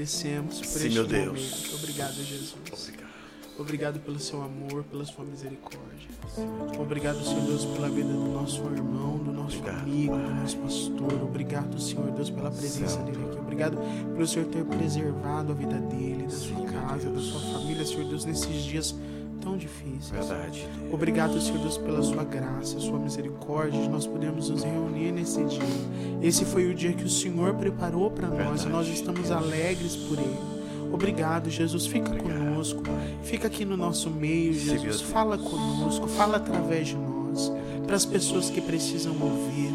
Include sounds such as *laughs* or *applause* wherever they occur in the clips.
agradecemos por Sim, este meu Deus. momento. Obrigado, Jesus. Obrigado. Obrigado pelo seu amor, pela sua misericórdia. Obrigado, Senhor Deus, pela vida do nosso irmão, do nosso Obrigado, amigo, do nosso pastor. Obrigado, Senhor Deus, pela presença Santo. dele aqui. Obrigado pelo Senhor ter preservado a vida dele, da Sim, sua meu casa, da Deus. sua família, Senhor Deus, nesses dias tão difíceis. Verdade. Deus. Obrigado, Senhor Deus, pela sua graça, sua misericórdia, de nós podemos nos reunir nesse dia. Esse foi o dia que o Senhor preparou para nós e nós estamos alegres por ele. Obrigado, Jesus. Fica Obrigado, conosco. Pai. Fica aqui no nosso meio, Jesus. Fala conosco, fala através de nós, para as pessoas que precisam ouvir,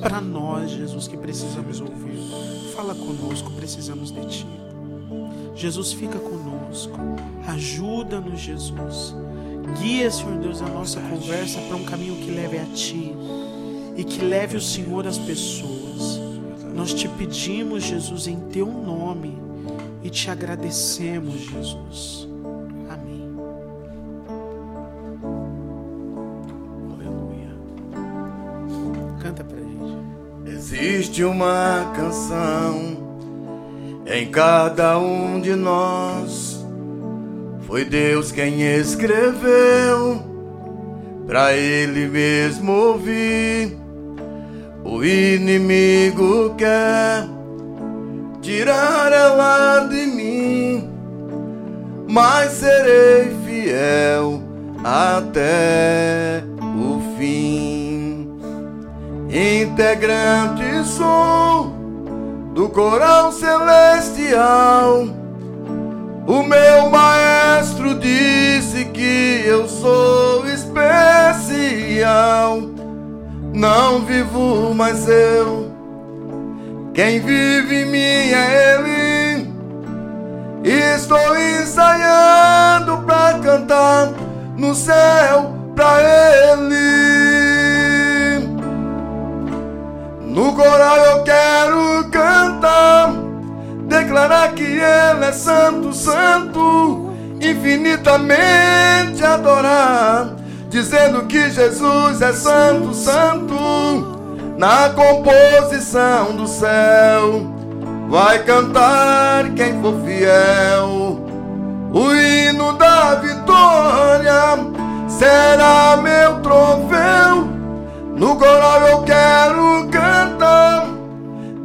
para nós, Jesus, que precisamos ouvir. Fala conosco, precisamos de Ti. Jesus, fica conosco. Ajuda-nos, Jesus. Guia, Senhor Deus, a nossa conversa para um caminho que leve a Ti e que leve o Senhor às pessoas. Nós te pedimos, Jesus, em Teu nome e te agradecemos, Jesus. Amém. Aleluia. Canta pra gente. Existe uma canção em cada um de nós. Foi Deus quem escreveu pra Ele mesmo ouvir. O inimigo quer tirar ela de mim, mas serei fiel até o fim integrante sou do coral celestial. O meu maestro disse que eu sou especial. Não vivo mais eu, quem vive em mim é Ele. Estou ensaiando pra cantar no céu pra Ele. No coral eu quero cantar, declarar que Ele é santo, santo, infinitamente adorar, dizendo que Jesus é santo, santo, na composição do céu. Vai cantar quem for fiel, o hino da vitória será meu troféu. No coral eu quero cantar,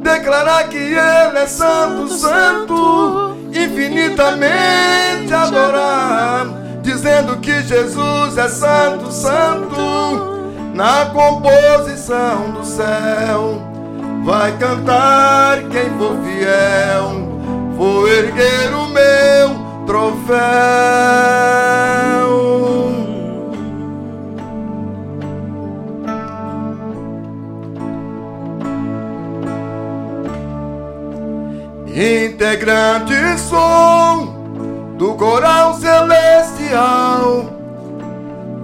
declarar que Ele é santo, santo, infinitamente adorar, dizendo que Jesus é santo, santo, na composição do céu. Vai cantar quem for fiel, vou erguer o meu troféu. integrante sou do coral celestial.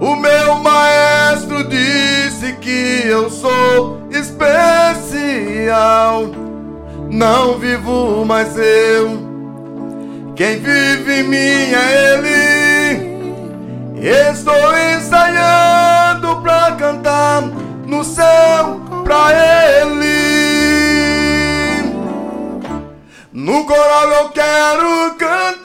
O meu maestro disse que eu sou especial. Não vivo mais eu, quem vive em mim é Ele. Estou ensaiando pra cantar no céu pra Ele. No coral eu quero cantar,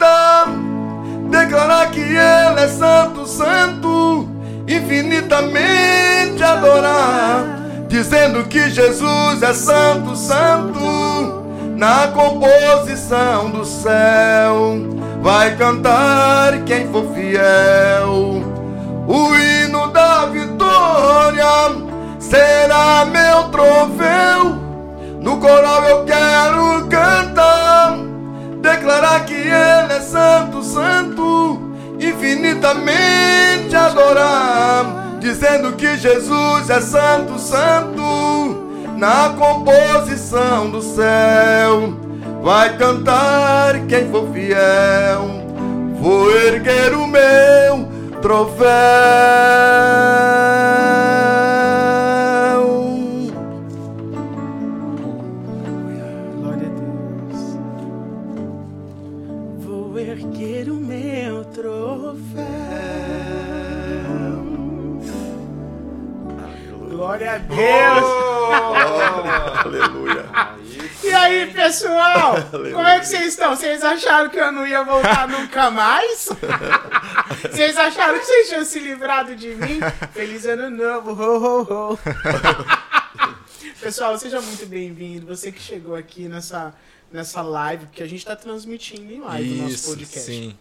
declarar que Ele é santo, santo, infinitamente adorar, dizendo que Jesus é santo, santo, na composição do céu. Vai cantar quem for fiel, o hino da vitória será meu troféu. No coral eu quero santo, santo, infinitamente adorar, dizendo que Jesus é santo, santo, na composição do céu. Vai cantar quem for fiel, vou erguer o meu troféu. Glória a Deus. Aleluia. E aí, pessoal? Como é que vocês estão? Vocês acharam que eu não ia voltar nunca mais? Vocês acharam que vocês tinham se livrado de mim? Feliz ano novo, ho, ho, ho. Pessoal, seja muito bem-vindo. Você que chegou aqui nessa, nessa live, porque a gente está transmitindo em live o nosso podcast. sim.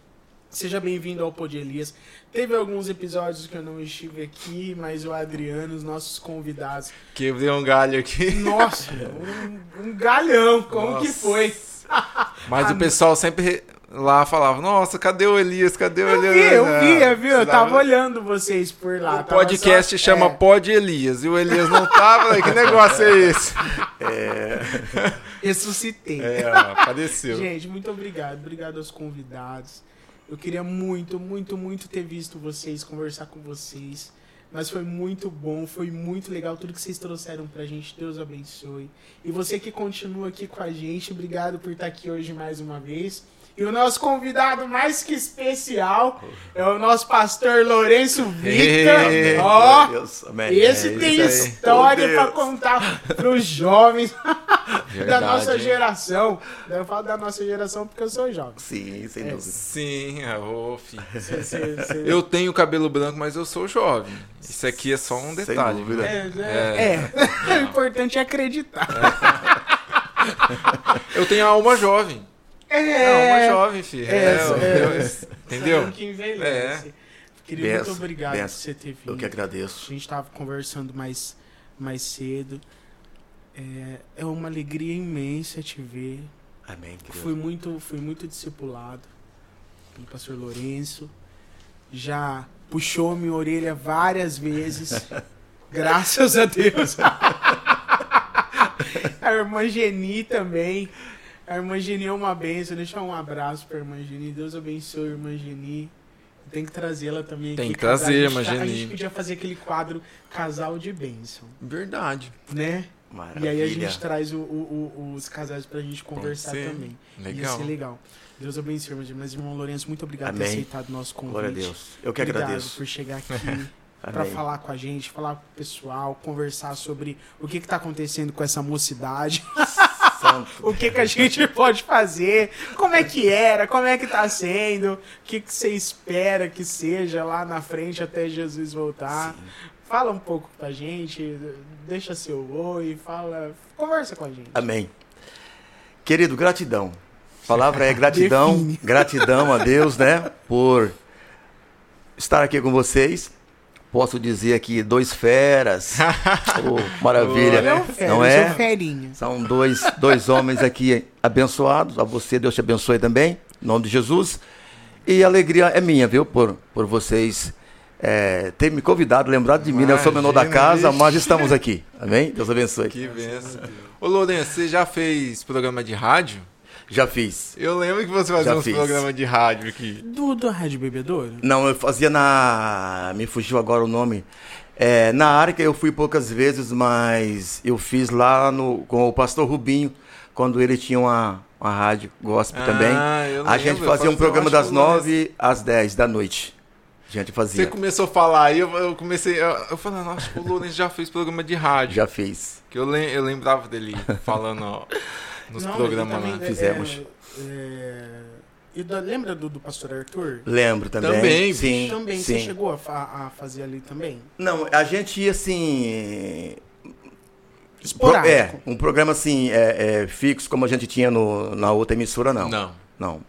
Seja bem-vindo ao Pod Elias. Teve alguns episódios que eu não estive aqui, mas o Adriano, os nossos convidados. Quebrei um galho aqui. Nossa, um, um galhão, como que Nossa. foi? *laughs* Mas Ah, o pessoal sempre lá falava, nossa, cadê o Elias? Cadê o Eu Elias? vi, eu Ah, vi, eu vi, eu você tava olhando vocês por lá. O podcast só- chama é, Pod Elias. E o Elias não tava, que negócio é esse? *laughs* *laughs* Ressuscitei. É, apareceu. Gente, muito obrigado. Obrigado aos convidados. Eu queria muito, muito, muito ter visto vocês, conversar com vocês. Mas foi muito bom, foi muito legal tudo que vocês trouxeram pra gente. Deus abençoe. E você que continua aqui com a gente, obrigado por estar aqui hoje mais uma vez. E o nosso convidado mais que especial é o nosso pastor Lourenço Victor. Ei, Ó, Meu Deus, amém. esse É, tem história Oh, pra Deus. contar pros jovens *laughs* da nossa hein? geração. Eu falo da nossa geração porque eu sou jovem. Sim, sem É. dúvida. Sim, ô, filho. Cê- cê- cê- Eu tenho cabelo branco, mas eu sou jovem. Isso aqui é só um detalhe. dúvida. É, é, é. *laughs* o importante é acreditar. *laughs* Eu tenho a alma jovem. É, É, alma jovem, filho. é, É, é. eu- entendeu? Que envelhece. Queria muito Benção, obrigado benção. por você ter vindo. Eu que A agradeço. gente tava conversando mais, mais cedo. É, é uma alegria imensa te ver. Amém, querido. Fui muito, fui muito discipulado pelo pastor Lourenço. Já puxou minha orelha várias vezes. *laughs* graças a Deus. *laughs* a irmã Geni também. A irmã Geni é uma benção. Deixa um abraço pra irmã Geni. Deus abençoe a irmã Geni. Tem que trazê-la também Tem aqui. que trazer, A irmã tá- A Geni. gente podia fazer aquele quadro Casal de Bênção, Verdade. né? Maravilha. E aí a gente traz o- o- o- os casais pra gente conversar também. Ia Legal. ser legal. Deus abençoe, irmão. mas irmão Lourenço, muito obrigado por ter Amém. aceitado o nosso convite. Glória a Deus. Eu que obrigado agradeço. por chegar *laughs* aqui Amém. falar com a gente, falar com o pessoal, conversar sobre o que, que tá acontecendo com essa mocidade, *laughs* Santo. *laughs* o que, que a gente pode fazer, como é que era, como é que tá sendo, o que, que você espera que seja lá na frente até Jesus voltar. Fala um pouco pra gente, deixa seu oi, fala, conversa com a gente. Amém. Querido, gratidão. A palavra é *laughs* gratidão. Gratidão a Deus, né? Por estar aqui com vocês. Posso dizer aqui, dois feras. *laughs* Oh, maravilha. Fera, Não é? sou ferinha. São dois, dois homens aqui abençoados. A você, Deus te abençoe também. Em nome de Jesus. E a alegria é minha, viu? Por, por vocês é, terem me convidado, lembrado de mim. né? Eu sou o menor da Imagina, casa, mas estamos aqui. Amém? Deus abençoe. Que benção. Ô, Lourenço, você já fez programa de rádio? Já fiz. Eu lembro que você fazia Já uns fiz. programas de rádio aqui. Do, do Rádio Bebedouro? Não, eu fazia na. Me fugiu agora o nome. É, na Arca eu fui poucas vezes, mas eu fiz lá no, com o pastor Rubinho, quando ele tinha uma, uma rádio gospel Ah, também. eu A lembro, gente fazia um programa das. 9 às 10 da noite. A gente Você fazia. começou a falar aí, eu, eu comecei. Eu, eu falei, nossa, o Lourenço já fez programa de rádio. Já fiz. Que eu, eu lembrava dele falando ó, nos Não, programas mas lá. também, Fizemos. é, é, e da- lembra do, do pastor Arthur? Lembro também. Também, sim. também, você sim. chegou a, fa- a fazer ali também? Não, a gente ia assim. Pro, Esporádico. é, um programa assim, é, é, fixo, como a gente tinha no, na outra emissora, não. Não. Não.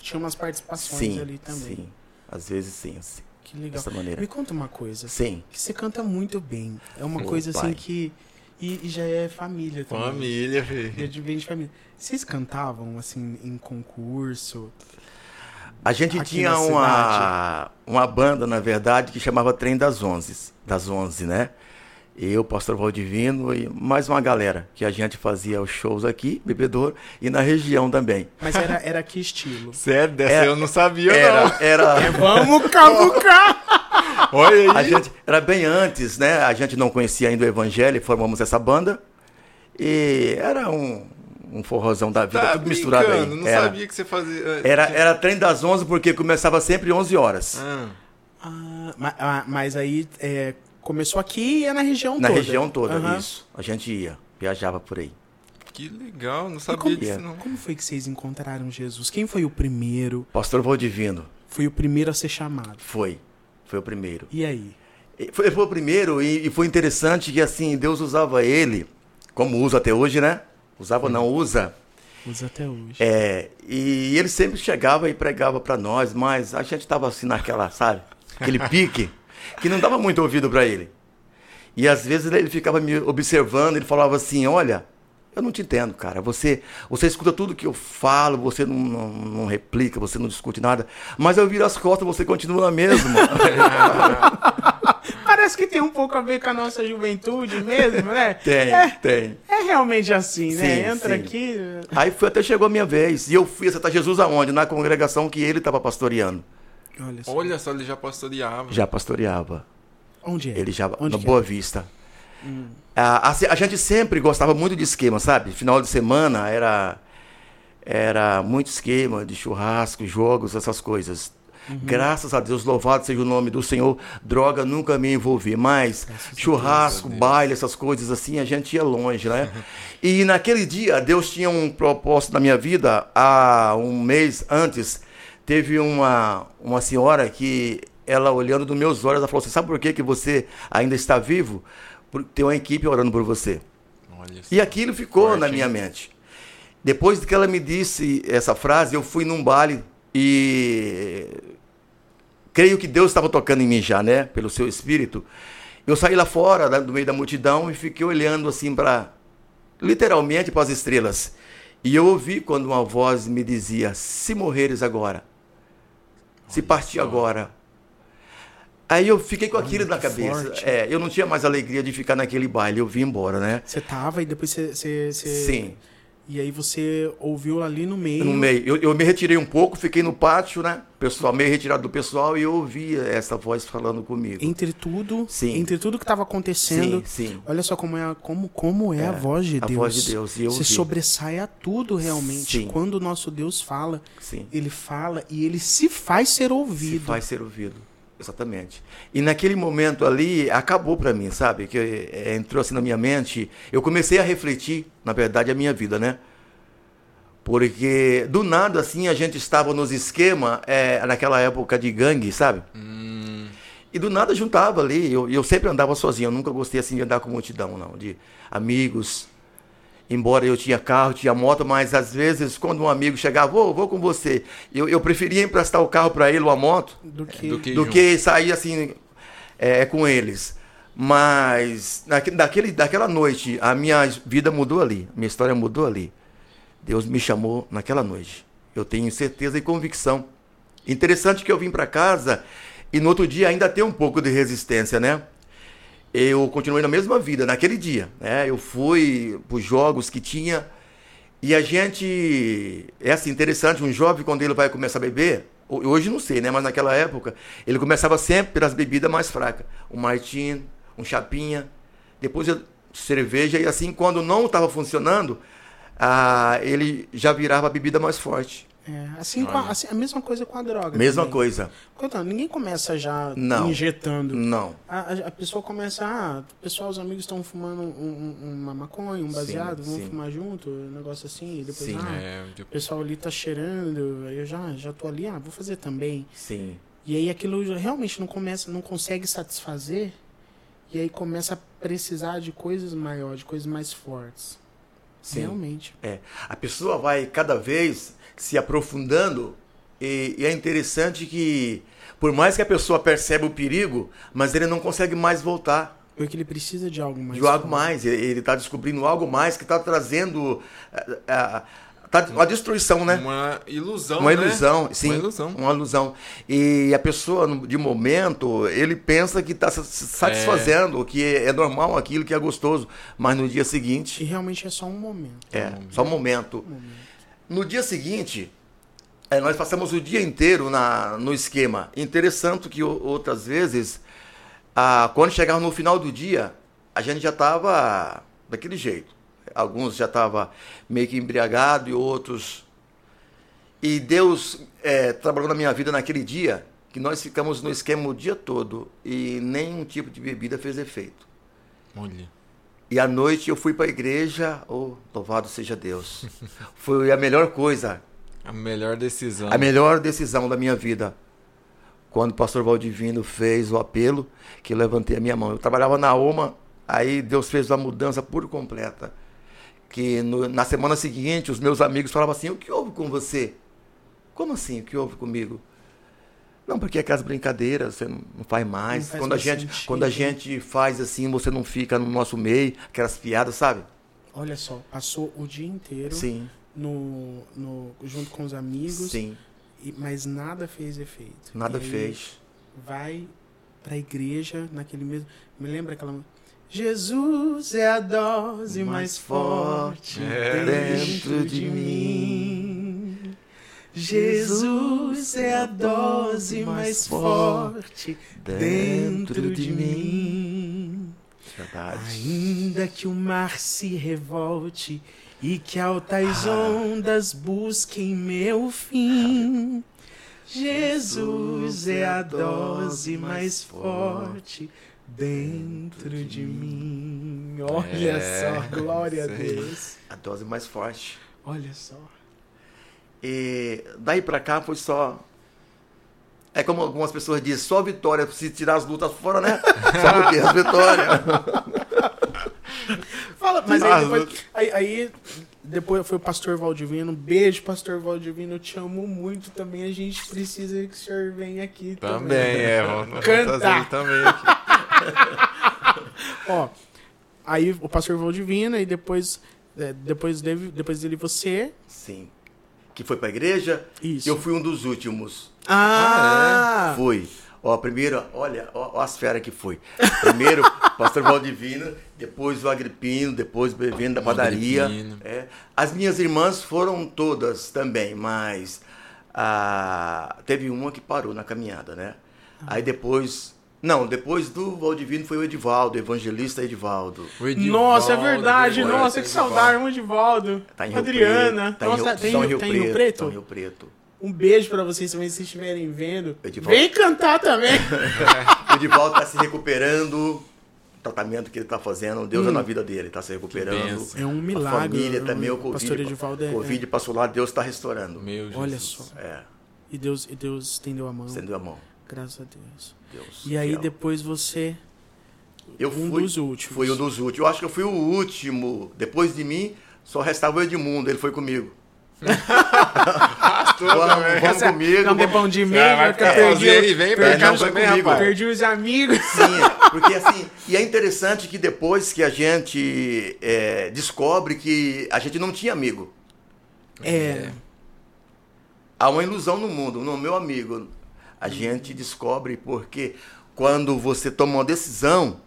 Tinha umas participações Sim. ali também. Sim. Às vezes sim, assim, Que legal. dessa maneira. Me conta uma coisa. Sim. Que você canta muito bem. É uma Ô, coisa assim pai. que. E, e já é família também. Família, é filho. de vem de família. Vocês cantavam, assim, em concurso? A gente Aqui tinha uma, uma banda, na verdade, que chamava Trem das Onze, das Onze, né? Eu, Pastor Valdivino e mais uma galera que a gente fazia os shows aqui, Bebedouro, e na região também. Mas era, era que estilo? *laughs* Sério, dessa Era- eu não sabia, Era, não. era, Vamos cavucar! *laughs* Olha a aí. gente, era bem antes, né? A gente não conhecia ainda o Evangelho, e formamos essa banda. E era um, um forrozão da vida, Tá tudo misturado aí. Não Era, sabia que você fazia. era, era trem das 11 porque começava sempre 11 horas. Ah, Ah, ma- ah, mas aí, é, Começou aqui e é na região Na toda. região toda, Aham. isso. A gente ia, viajava por aí. Que legal, não sabia como, disso não. como foi que vocês encontraram Jesus? Quem foi o primeiro? Pastor Valdivino, Foi o primeiro a ser chamado. foi. Foi o primeiro. E aí? Foi, foi o primeiro e, e foi interessante que assim, Deus usava ele, como usa até hoje, né? Usava não usa. Usa até hoje. É, e ele sempre chegava e pregava para nós, mas a gente tava assim naquela, sabe? Aquele *laughs* pique, que não dava muito ouvido para ele. E às vezes ele ficava me observando, ele falava assim: Olha, eu não te entendo, cara. Você, você escuta tudo que eu falo, você não, não, não replica, você não discute nada, mas eu viro as costas, você continua mesmo. *laughs* Parece que tem um pouco a ver com a nossa juventude mesmo, né? tem, É, tem. é realmente assim, né? Sim, Entra sim. aqui. Aí foi até chegou a minha vez. E eu fui aceitar Jesus aonde? Na congregação que ele estava pastoreando. Olha só. Olha só, ele já pastoreava. Já pastoreava. Onde é? Ele já Onde na Boa é? Vista. A, a, a gente sempre gostava muito de esquema, sabe? Final de semana era era muito esquema de churrasco, jogos, essas coisas. Uhum. Graças a Deus, louvado seja o nome do Senhor. Droga nunca me envolvi, mas churrasco, Deus. baile, essas coisas assim, a gente ia longe, né? *laughs* e naquele dia, Deus tinha um propósito na minha vida. Há um mês antes, teve uma, uma senhora que, ela olhando nos meus olhos, ela falou assim: Sabe por que, que você ainda está vivo? Tem uma equipe orando por você. E aquilo ficou Forte, na hein? minha mente. Depois que ela me disse essa frase, eu fui num baile e creio que Deus estava tocando em mim já, né? Pelo seu espírito. Eu saí lá fora, do meio da multidão, e fiquei olhando assim para, literalmente, para as estrelas. E eu ouvi quando uma voz me dizia: Se morreres agora, se Olha partir só. agora. Aí eu fiquei com aquilo Olha na cabeça. forte. É, eu não tinha mais alegria de ficar naquele baile, eu vim embora, né? Você tava e depois você. você- você- Sim. E aí você ouviu ali no meio. No meio. Eu, eu me retirei um pouco, fiquei no pátio, né? Pessoal, meio retirado do pessoal, e eu ouvi essa voz falando comigo. Entre tudo. Sim. Entre tudo que estava acontecendo. Sim, sim. Olha só como é, como, como é, a voz de a Deus. voz de Deus, e eu Você ouvi. sobressai a tudo realmente. Sim. Quando o nosso Deus fala, Sim. ele fala e ele se faz ser Se ouvido. faz ser ouvido. Exatamente. E naquele momento ali, acabou pra mim, sabe? Que eh, entrou assim na minha mente. Eu comecei a refletir, na verdade, a minha vida, né? Porque do nada, assim, a gente estava nos esquemas, eh, naquela época de gangue, sabe? Hum, E do nada juntava ali. Eu, eu sempre andava sozinho. Eu nunca gostei assim de andar com multidão, não. De amigos. Embora eu tinha carro, tinha moto, mas às vezes quando um amigo chegava, vou, vou com você. Eu, eu preferia emprestar o carro para ele ou a moto Do que. do que do que sair assim é, com eles. Mas naque- daquele, daquela noite a minha vida mudou ali, minha história mudou ali. Deus me chamou naquela noite. Eu tenho certeza e convicção. Interessante que eu vim para casa e no outro dia ainda tem um pouco de resistência, né? Eu continuei na mesma vida naquele dia, né? Eu fui para os jogos que tinha e a gente é assim interessante, um jovem quando ele vai começar a beber, ho- hoje não sei, né, mas naquela época, ele começava sempre pelas bebidas mais fracas, um martini, um chapinha, depois cerveja e assim quando não estava funcionando, ah, ele já virava a bebida mais forte. É, assim, com a, assim, a mesma coisa com a droga. Mesma também. coisa. Então, ninguém começa já Não. injetando. Não. A, a- pessoa começa, ah, o pessoal, os amigos estão fumando um- um- uma maconha, um baseado, vamos sim. fumar junto, um negócio assim, e depois, Sim. ah, É, o tipo, pessoal ali tá cheirando, aí eu já, já tô ali, ah, vou fazer também. Sim. E aí aquilo realmente não começa, não consegue satisfazer, e aí começa a precisar de coisas maiores, de coisas mais fortes. Sim. Realmente. É, a pessoa vai cada vez se aprofundando e, e é interessante que por mais que a pessoa perceba o perigo, mas ele não consegue mais voltar Porque ele precisa de algo mais de algo mais. Ele está descobrindo algo mais que está trazendo eh, eh, tá uma destruição, né? uma ilusão, Uma né? ilusão, sim. Uma ilusão. Uma ilusão. E a pessoa, de momento, ele pensa que está se satisfazendo, que é, é normal aquilo, que é gostoso. Mas no dia E seguinte, realmente é só um momento. é só um momento. No dia seguinte, é, nós passamos o dia inteiro na, no esquema. Interessante que outras vezes, ah, quando chegava no final do dia, a gente já estava daquele jeito. Alguns já estavam meio que embriagados e outros. E Deus é, trabalhou na minha vida naquele dia que nós ficamos no esquema o dia todo e nenhum tipo de bebida fez efeito. Olha. E à noite eu fui para a igreja, oh, louvado seja Deus. *laughs* Foi a melhor coisa, A melhor decisão. a melhor decisão da minha vida. Quando o pastor Valdivino fez o apelo, que eu levantei a minha mão. Eu trabalhava na OMA, aí Deus fez uma mudança por completa. Que no- na semana seguinte, os meus amigos falavam assim: O que houve com você? Como assim? O que houve comigo? Não, porque aquelas brincadeiras você não faz mais. Não faz quando, a mais gente, sentido. quando a gente faz assim, você não fica no nosso meio, aquelas piadas, sabe? Olha só, passou o dia inteiro Sim, no, no, junto com os amigos, sim. e- mas nada fez efeito. Nada E fez. Vai pra igreja naquele mesmo. Me lembra aquela. Jesus é a dose mais forte É. dentro de mim. Jesus é a dose mais forte dentro de mim. Verdade. Ainda que o mar se revolte e que altas ondas busquem meu fim, Jesus é a dose mais forte dentro de mim. Olha É, só, glória a. Deus. A dose mais forte. Olha só. E daí pra cá foi só. É como algumas pessoas dizem, só vitória. Se tirar as lutas fora, né? *laughs* Só o quê? As vitórias. *laughs* Fala, mas aí depois, aí, aí depois foi o pastor Valdivino. Beijo, pastor Valdivino. Eu te amo muito também. A gente precisa que o senhor venha aqui também. Também, é. Vamos, Cantar. também. *laughs* Ó, aí o pastor Valdivino e depois, é, depois, dele, depois dele você. Sim. Que foi pra igreja. Isso. Eu fui um dos últimos. Ah! Fui. Ó, primeiro, olha, ó, ó as feras que foi. Primeiro, *laughs* pastor Valdivino, depois o Agripino, depois o Bevendo da padaria. É. As minhas irmãs foram todas também, mas ah, teve uma que parou na caminhada, né? Aí depois. Não, depois do Valdivino foi o Edivaldo, o evangelista Edivaldo. O Edivaldo, Nossa, é verdade. Edivaldo, Nossa, que Edivaldo. saudade, Edivaldo. Tá em Rio Adriana. Preto. Tá em Nossa, Rio, tem, são em Rio, tem Preto, Rio Preto? são em Rio Preto. Um beijo pra vocês também, se vocês estiverem vendo. Edivaldo. Vem cantar também. *laughs* O Edivaldo tá se recuperando. O tratamento que ele tá fazendo, Deus é na vida dele, tá se recuperando. É um A milagre. família o também, o pastor Covid. Edivaldo é- Covid passou lá, Deus está restaurando. Meu Jesus. Olha só. É, E Deus, e Deus estendeu a mão. estendeu a mão. Graças a Deus. Deus. E aí depois você. eu um fui, dos últimos. Fui um dos últimos. Eu acho que eu fui o último. Depois de mim, só restava o Edmundo. Ele foi comigo. *laughs* Pastor Vamos, vamos comigo. Não tem pão de Ah, meia, vai ficar aí, vem, perdi- também, rapaz. os amigos. Sim, porque assim, e é interessante que depois que a gente é, descobre que a gente não tinha amigo. É. Há uma ilusão no mundo, no meu amigo. A gente descobre porque quando você toma uma decisão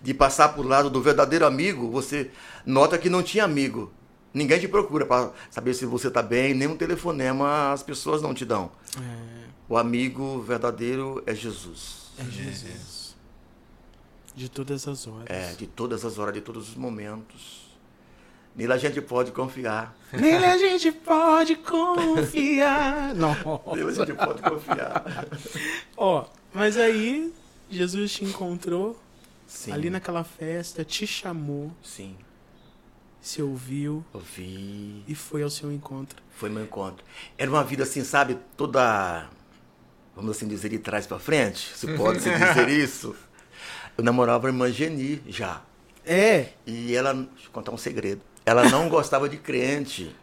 de passar por lado do verdadeiro amigo, você nota que não tinha amigo. Ninguém te procura para saber se você está bem, nem um telefonema as pessoas não te dão. É, O amigo verdadeiro é Jesus. é Jesus. De todas as horas. É, de todas as horas, de todos os momentos. Nele a gente pode confiar. Nele a gente pode confiar. *laughs* Não. Nele a gente pode confiar. Ó, mas aí Jesus te encontrou Sim. ali naquela festa, te chamou, Sim. se ouviu Ouvi. e foi ao seu encontro. Foi meu encontro. Era uma vida assim, sabe, toda, vamos assim dizer, de trás para frente, se pode se dizer *laughs* isso. Eu namorava a irmã Geni já. É. E ela, deixa eu contar um segredo, ela não gostava de crente.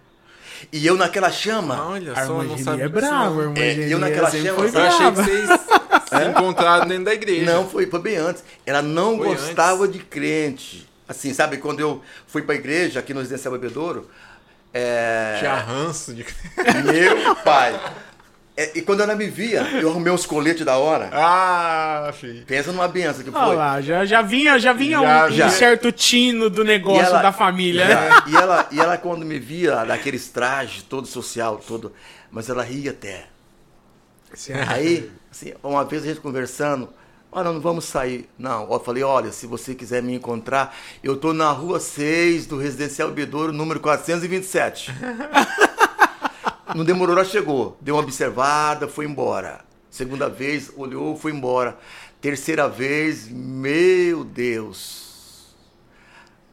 E eu naquela chama, Olha A só, não sabia é brava, irmã É, Geni eu naquela chama, foi Eu achei que brava. vocês *laughs* se encontraram dentro da igreja. Não, foi, foi bem antes. Ela não Foi gostava de crente. Assim, sabe, quando eu fui pra igreja aqui no Residencial Bebedouro, é... Tinha ranço de. meu pai. É, e quando ela me via, eu arrumei uns coletes da hora. Ah, filho. Pensa numa benção que Olha foi. lá, já, já vinha, já vinha Já, um, já. um certo tino do negócio E ela- da família. né? Já, e, ela, e ela, quando me via, daqueles trajes todo social, todo. Mas ela ria até. Aí, assim, uma vez a gente conversando, olha, não vamos sair. Não, eu falei, olha, se você quiser me encontrar, eu tô na rua 6 do Residencial Bedouro, número 427. *laughs* não demorou, ela chegou. Deu uma observada, foi embora. Segunda vez, olhou, foi embora. Terceira vez, meu Deus.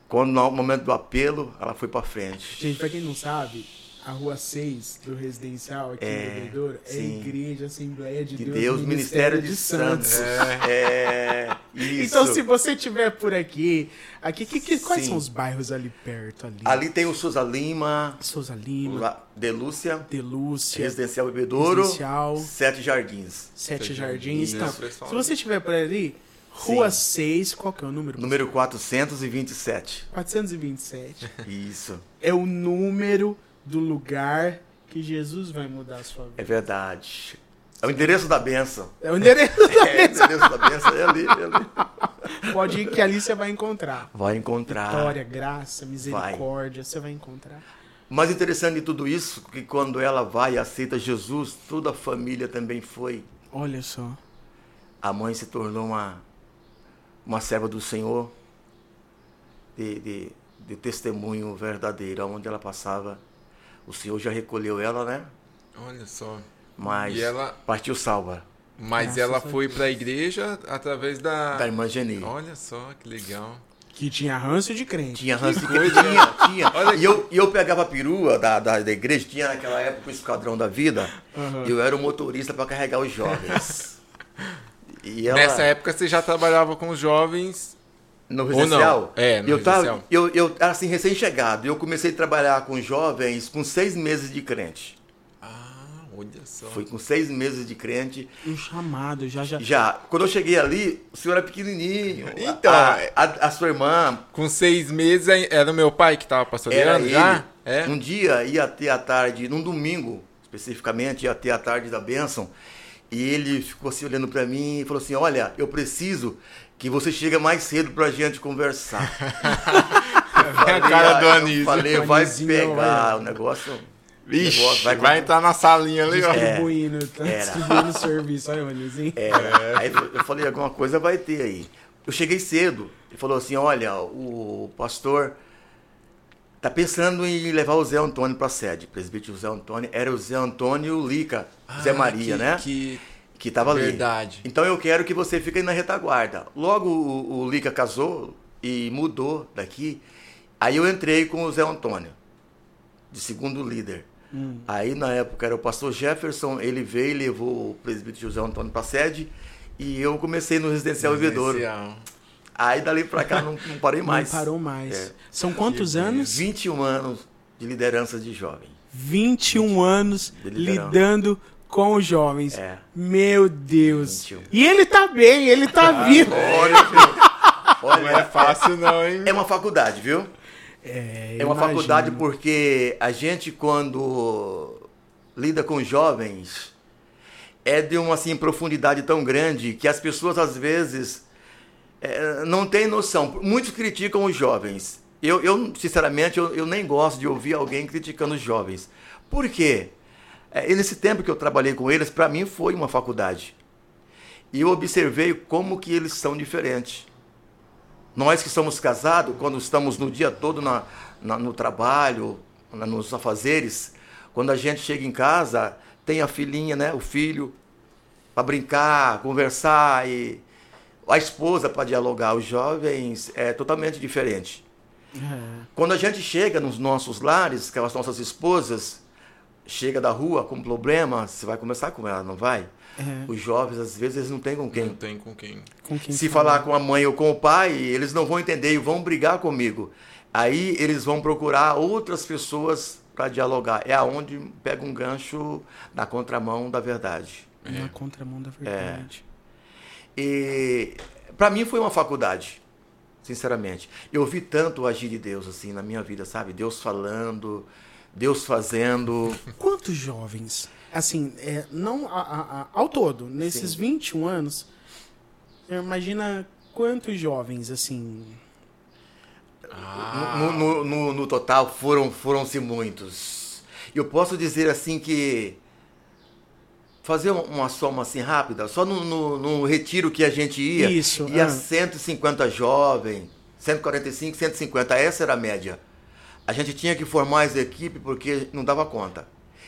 Quando no momento do apelo, ela foi para frente. Gente, pra quem não sabe, a rua 6 do residencial aqui É, em Bebedouro é. Igreja Assembleia de, De Deus, Deus, Ministério de Santos. É, *laughs* isso. Então, se você estiver por aqui, aqui que, que- quais Sim. são os bairros ali perto? Ali, Ali tem o Souza Lima, Souza Lima, La- Delúcia, Delúcia, Residencial Bebedouro, Residencial. Sete Jardins. Sete Sete Jardins. Jardins, Então, se você estiver por ali, Rua Sim. 6, qual que é o número? Número 427. 427. Isso. É o número do lugar que Jesus vai mudar a sua vida. É verdade. É o endereço da benção. É o endereço. É, o endereço da *laughs* benção é ali, é ali. Pode ir que ali você vai encontrar. Vai encontrar. Vitória, graça, misericórdia, você vai encontrar. Mais interessante de tudo isso, que quando ela vai e aceita Jesus, toda a família também foi. Olha só. A mãe se tornou uma, uma serva do Senhor, de, de, de testemunho verdadeiro, onde ela passava. O Senhor já recolheu ela, né? Olha só. Mas E ela- partiu salva Mas Graças ela a foi pra igreja através da. da irmã Geni. Olha só que legal. Que tinha ranço de crente. Tinha ranço de coisa. tinha, tinha. Olha E eu, e eu pegava a perua da, da, da igreja, tinha naquela época o Esquadrão da Vida, e eu era o motorista para carregar os jovens. *laughs* E ela, Nessa época você já trabalhava com os jovens. No residencial, não? É, no eu tava, residencial. eu, eu era assim, recém-chegado, eu comecei a trabalhar com jovens com seis meses de crente. Ah, olha só. Foi com seis meses de crente. Um chamado, já já. Já, quando eu cheguei ali, o senhor era pequenininho. Então, a, a, a sua irmã Com seis meses era o meu pai que tava Era pastoreando já? É? Um dia ia ter a tarde, num domingo, especificamente, ia ter a tarde da bênção. E ele ficou assim olhando para mim e falou assim: Olha, eu preciso que você chegue mais cedo pra gente conversar. *laughs* É a cara do "Ah", Anísio. Eu falei, vai Anísio, pegar olha. o negócio. Vixe, negócio vai, vai- entrar na salinha ali, ó. Distribuindo, tá Era. distribuindo serviço. Olha o Anizinho. Era. Aí eu falei, alguma coisa vai ter aí. Eu cheguei cedo. Ele falou assim, olha, o pastor tá pensando em levar o Zé Antônio pra sede. Presbítero Zé Antônio. Era o Zé Antônio Lica, Zé Maria, Ah, que, né? Que... Que tava ali. Verdade. Então eu quero que você fique aí na retaguarda. Logo o, o Lica casou e mudou daqui. Aí eu entrei com o Zé Antônio, de segundo líder. Hum. Aí na época era o pastor Jefferson, ele veio e levou o presbítero José Antônio para sede. E eu comecei no residencial. Residencial. Aí dali pra cá não, não parei mais. Não parou mais. É. São quantos anos? 21 anos de liderança de jovem. 21 anos De lidando com os jovens. É. Meu Deus. 21. E ele tá bem, ele tá vivo. Olha, filho. Olha, Não é fácil não, hein? é uma faculdade, viu? É, É uma imagino. faculdade porque a gente, quando lida com jovens, é de uma assim, profundidade tão grande que as pessoas, às vezes, é, não têm noção. Muitos criticam os jovens. Eu, eu sinceramente, eu, eu nem gosto de ouvir alguém criticando os jovens. Por quê? É, nesse tempo que eu trabalhei com eles, para mim foi uma faculdade. E eu observei como que eles são diferentes. Nós que somos casados, quando estamos no dia todo na, na- no trabalho, na- nos afazeres, quando a gente chega em casa, tem a filhinha, né, o filho, para brincar, conversar, e a esposa para dialogar. Os jovens é totalmente diferente. É. Quando a gente chega nos nossos lares, com as nossas esposas, chega da rua com problema, você vai conversar com ela, não vai? É. Os jovens, às vezes, eles não têm com quem Não tem com quem. Com quem se falar com a mãe ou com o pai, eles não vão entender e vão brigar comigo. Aí eles vão procurar outras pessoas para dialogar. É aonde pega um gancho na contramão da verdade. Na contramão da verdade. E para mim foi uma faculdade, sinceramente. Eu vi tanto o agir de Deus assim na minha vida, sabe? Deus falando, Deus fazendo. Quantos jovens, assim, é, não a- a- a- ao todo, nesses 21 anos, imagina quantos jovens, assim, Ah, No, no, no- no total foram foram-se muitos. Eu posso dizer assim que fazer uma- uma soma assim rápida, só no, no- no retiro que a gente ia, Isso, ia ah. 150 jovens, 145, 150, essa era a média. A gente tinha que formar as equipes porque não dava conta.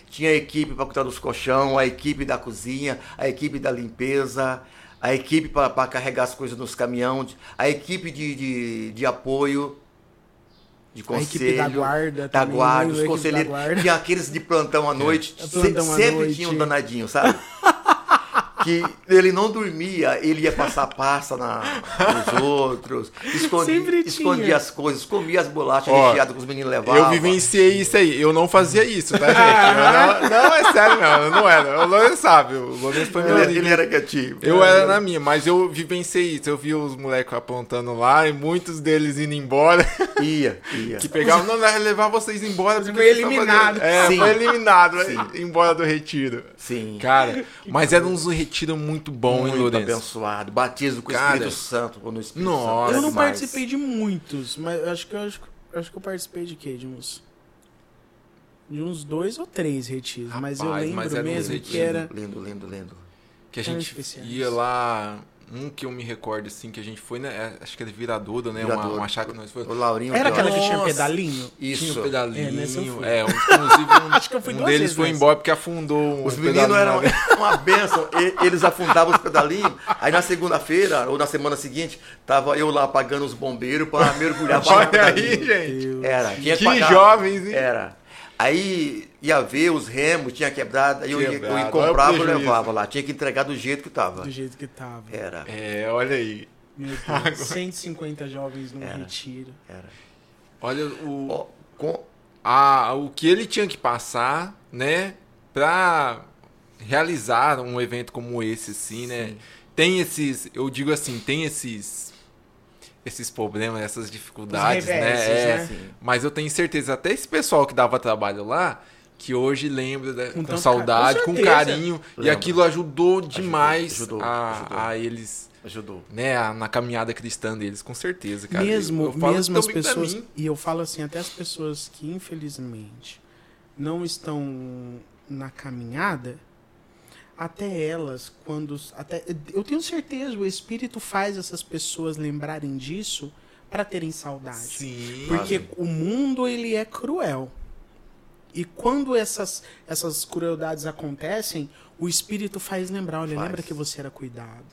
Tinha a equipe para cuidar dos colchão, a equipe da cozinha, a equipe da limpeza, a equipe para carregar as coisas nos caminhões, a equipe de, de, de apoio, de A conselho, equipe da guarda da também, guarda, os a conselheiros, tinha aqueles de plantão à noite, É, se- plantão à sempre noite. tinha um danadinho, sabe? *laughs* que ele não dormia, ele ia passar pasta na, nos outros, escondia, escondia as coisas, comia as bolachas Ó, recheadas que os meninos levavam. Eu vivenciei isso aí. Eu não fazia isso, tá, gente? Eu não, não, é sério, não. Eu não era. O Lourenço sabe. O Lourenço foi meu Ele, líder. ele era quietinho. Eu era na minha, mas eu vivenciei isso. Eu vi os moleques apontando lá e muitos deles indo embora. *laughs* Ia, ia. Que pegavam, não, levar vocês embora. Porque foi estão eliminado. fazendo- É, Sim. foi eliminado. Sim. Embora do retiro. Sim. Cara, mas era uns retiro muito bom, Muito Lourenço? abençoado. Batismo com o Espírito Santo. ou No Espírito nossa. Santo. Eu não demais. participei de muitos, mas acho que eu acho, acho que eu participei de quê? De uns. De uns dois ou três retiros. mas eu Rapaz, lembro mas uns mesmo retiros que era. Lindo, lindo, lindo. Que a gente ia lá. Um que eu me recordo, assim, que a gente foi, né? é, Acho que era Viradouro, né? Uma, Viradouro. uma chácara que nós foi. O Laurinho. Era aquela que tinha pedalinho? Isso. Tinha um pedalinho. É, eu fui. É, um, inclusive um, *laughs* Acho que eu fui um duas deles vezes foi embora porque afundou um Os meninos pedalinho eram *laughs* uma benção. E- Eles afundavam os pedalinhos. Aí na segunda-feira, ou na semana seguinte, tava eu lá pagando os bombeiros para mergulhar Olha aí, gente. Era. Tinha Que jovens, hein? Era. Aí ia ver os remos, tinha quebrado, aí eu ia, eu ia comprava e levava lá. Tinha que entregar do jeito que tava. Do jeito que tava. Era, É, olha aí. Meu *laughs* Deus. 150 jovens num Era. retiro. era. Olha o, com- a, o que ele tinha que passar, né? Pra realizar um evento como esse, assim, né? Tem esses, eu digo assim, tem esses esses problemas, essas dificuldades, Os né? reversos, É, né? Sim. Mas eu tenho certeza, até esse pessoal que dava trabalho lá, que hoje lembra da- com, Com saudade, com, com carinho, e Lembra. aquilo ajudou demais ajudou, a, ajudou. a eles, ajudou. né, a- na caminhada cristã deles, com certeza, cara. mesmo Eu- eu falo mesmo as pessoas. E eu falo assim, até as pessoas que infelizmente não estão na caminhada, até elas, quando. Até, eu tenho certeza, o Espírito faz essas pessoas lembrarem disso para terem saudade. Sim. Porque o mundo ele é cruel. E quando essas, essas crueldades acontecem, o Espírito faz lembrar, olha, Faz. lembra que você era cuidado.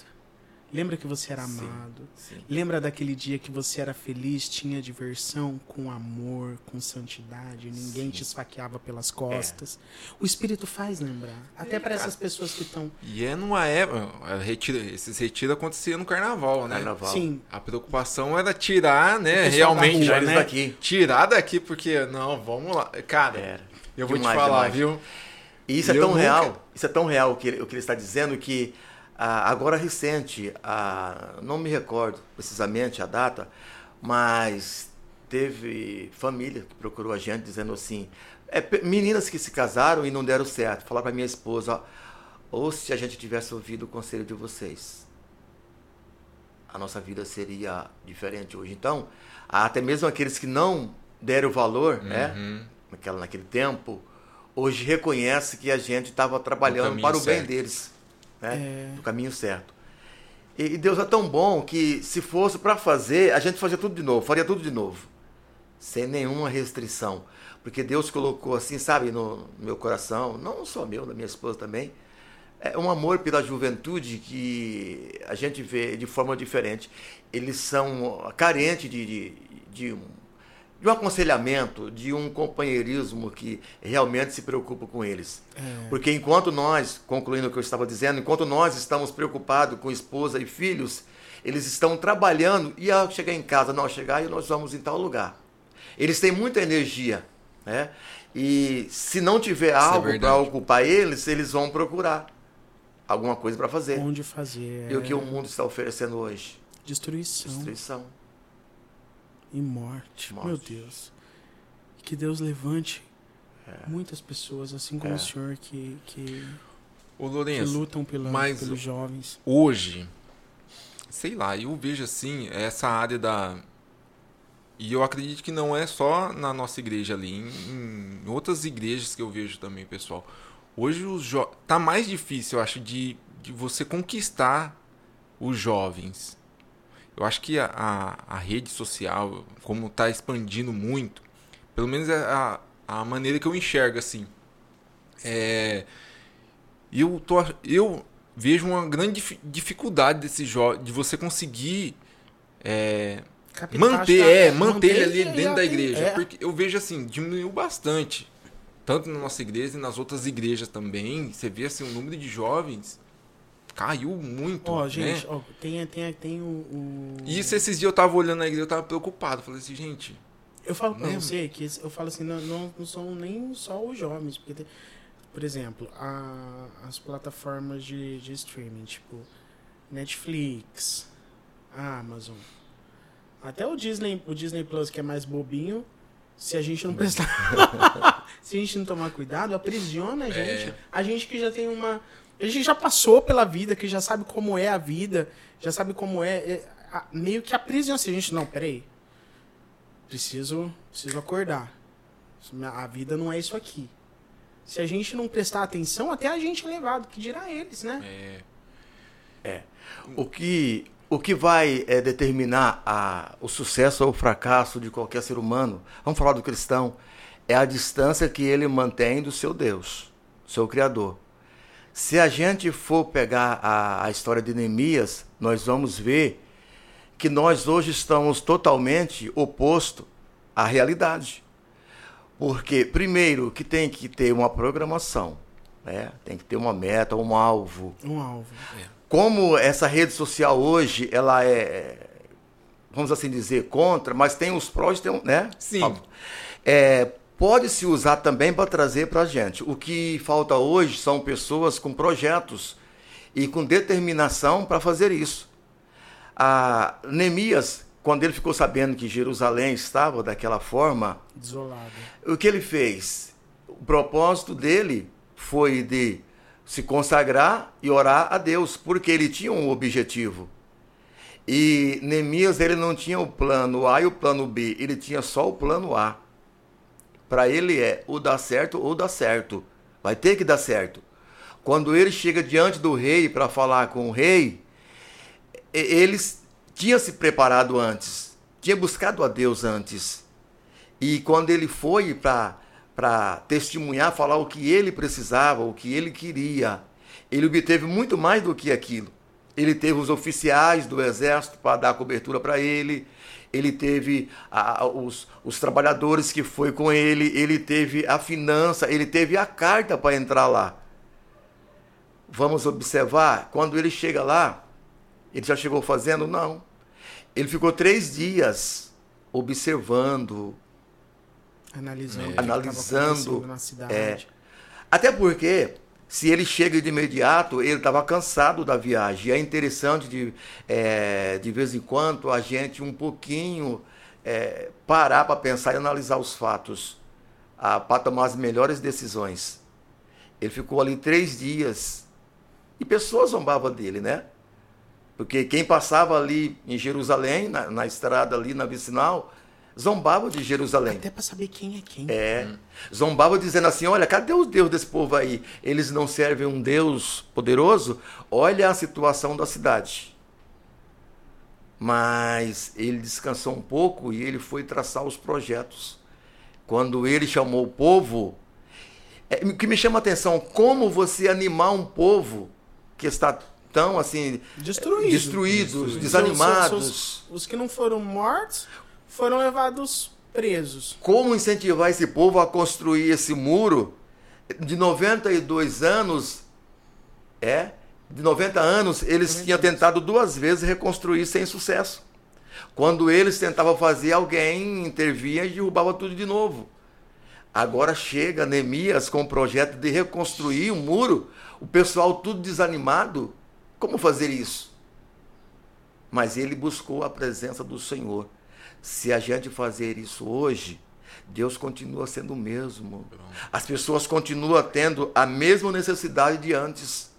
Lembra que você era Sim. amado. Sim. Lembra daquele dia que você era feliz, tinha diversão, com amor, com santidade, ninguém te esfaqueava pelas costas. O Espírito faz lembrar. Até para essas pessoas que estão. E é numa época, a retira- esses retiros aconteciam no carnaval, né? Carnaval. Sim, A preocupação era tirar, né, realmente, da rua, né? daqui. tirar daqui, porque, não, vamos lá. Cara, Era. eu vou Demais, te falar, demais. viu? E isso é Eu tão nunca- real, isso é tão real o que ele, o que ele está dizendo que ah, agora recente, ah, não me recordo precisamente a data, mas teve família que procurou a gente dizendo assim, é, meninas que se casaram e não deram certo, falaram para minha esposa, ou se a gente tivesse ouvido o conselho de vocês, a nossa vida seria diferente hoje. Então, até mesmo aqueles que não deram valor, né, Uhum. naquela, naquele tempo, hoje reconhece que a gente estava trabalhando caminho para o bem certo. deles, né? É. no caminho certo. E, Deus é tão bom que se fosse para fazer, a gente fazia tudo de novo, faria tudo de novo, sem nenhuma restrição, porque Deus colocou assim, sabe, no, meu coração, não só meu, da minha esposa também, é um amor pela juventude que a gente vê de forma diferente. Eles são carentes de, de, de de um aconselhamento, de um companheirismo que realmente se preocupa com eles. É. Porque enquanto nós, concluindo o que eu estava dizendo, enquanto nós estamos preocupados com esposa e filhos, eles estão trabalhando e ao chegar em casa, não, chegar e nós vamos em tal lugar. Eles têm muita energia, né? E se não tiver algo para verdade. ocupar eles, eles vão procurar alguma coisa para fazer. onde fazer. E o que é, o mundo está oferecendo hoje? Destruição Destruição. E morte. Morte. Meu Deus. Que Deus levante É. muitas pessoas, assim como É. o senhor, que, que, Ô, que Lourenço, lutam pela, mas- pelos jovens. hoje, sei lá, eu vejo assim, essa área da. E eu acredito que não é só na nossa igreja ali, em, em outras igrejas que eu vejo também, pessoal. Hoje os jo... tá mais difícil, eu acho, de, de você conquistar os jovens. Eu acho que a, a, a rede social, como está expandindo muito, pelo menos é a, a maneira que eu enxergo assim. É, eu, tô, eu vejo uma grande dificuldade desse jogo, de você conseguir é, manter, é, manter, ele ali dentro da igreja. É. Porque eu vejo assim, diminuiu bastante. Tanto na nossa igreja e nas outras igrejas também. Você vê assim, o número de jovens caiu muito. Ó, oh, gente, né? tem, tem, tem o, o, Isso esses dias eu tava olhando na igreja, eu tava preocupado. Falei assim, gente. Eu falo pra né? você que eu falo assim, não, não, não são nem só os jovens, porque tem, por exemplo, a, as plataformas de, de streaming, tipo Netflix, Amazon, até o Disney, o Disney Plus que é mais bobinho, se a gente não prestar, *laughs* se a gente não tomar cuidado, aprisiona a gente. É. A gente que já tem uma, a gente já passou pela vida, que já sabe como é a vida, já sabe como é, é meio que aprisiona se a gente não, peraí, preciso, preciso acordar. A vida não é isso aqui. Se a gente não prestar atenção, até a gente é levado, que dirá eles, né? É. é. O que, o que vai é, determinar a, o sucesso ou o fracasso de qualquer ser humano, vamos falar do cristão, é a distância que ele mantém do seu Deus, seu Criador. Se a gente for pegar a, a história de Neemias, nós vamos ver que nós hoje estamos totalmente oposto à realidade. Porque, primeiro, que tem que ter uma programação, né? tem que ter uma meta, um alvo. Um alvo. É. Como essa rede social hoje, ela é, vamos assim dizer, contra, mas tem os prós, tem, né? Sim. É, pode-se usar também para trazer para a gente. O que falta hoje são pessoas com projetos e com determinação para fazer isso. A Neemias quando ele ficou sabendo que Jerusalém estava daquela forma, desolado. O que ele fez? O propósito dele foi de se consagrar e orar a Deus, porque ele tinha um objetivo. E Neemias ele não tinha o plano A e o plano B, ele tinha só o plano A. Para ele é o dar certo ou dar certo. Vai ter que dar certo. Quando ele chega diante do rei para falar com o rei, eles tinha se preparado antes, tinha buscado a Deus antes. E quando ele foi para testemunhar, falar o que ele precisava, o que ele queria, ele obteve muito mais do que aquilo. Ele teve os oficiais do exército para dar cobertura para ele, ele teve a, os, os trabalhadores que foi com ele, ele teve a finança, ele teve a carta para entrar lá. Vamos observar, quando ele chega lá, ele já chegou fazendo? Não. Ele ficou três dias observando, analisando, é. analisando. É, até porque se ele chega de imediato, ele estava cansado da viagem. É interessante de, é, de vez em quando a gente um pouquinho é, parar para pensar e analisar os fatos, para tomar as melhores decisões. Ele ficou ali três dias e pessoas zombavam dele, né? Porque quem passava ali em Jerusalém, na, na estrada ali, na vicinal, zombava de Jerusalém. Até para saber quem é quem. É. Zombava dizendo assim: olha, cadê o Deus desse povo aí? Eles não servem um Deus poderoso? Olha a situação da cidade. Mas ele descansou um pouco e ele foi traçar os projetos. Quando ele chamou o povo, é, o que me chama a atenção, como você animar um povo que está estão assim destruídos, destruídos desanimados. Os, os que não foram mortos foram levados presos. Como incentivar esse povo a construir esse muro de 92 anos? É, de 90 anos, eles tinham tentado duas vezes reconstruir sem sucesso. Quando eles tentavam fazer, alguém intervia e derrubava tudo de novo. Agora chega Neemias com o projeto de reconstruir o muro, o pessoal tudo desanimado, como fazer isso? Mas ele buscou a presença do Senhor. Se a gente fazer isso hoje, Deus continua sendo o mesmo. As pessoas continuam tendo a mesma necessidade de antes.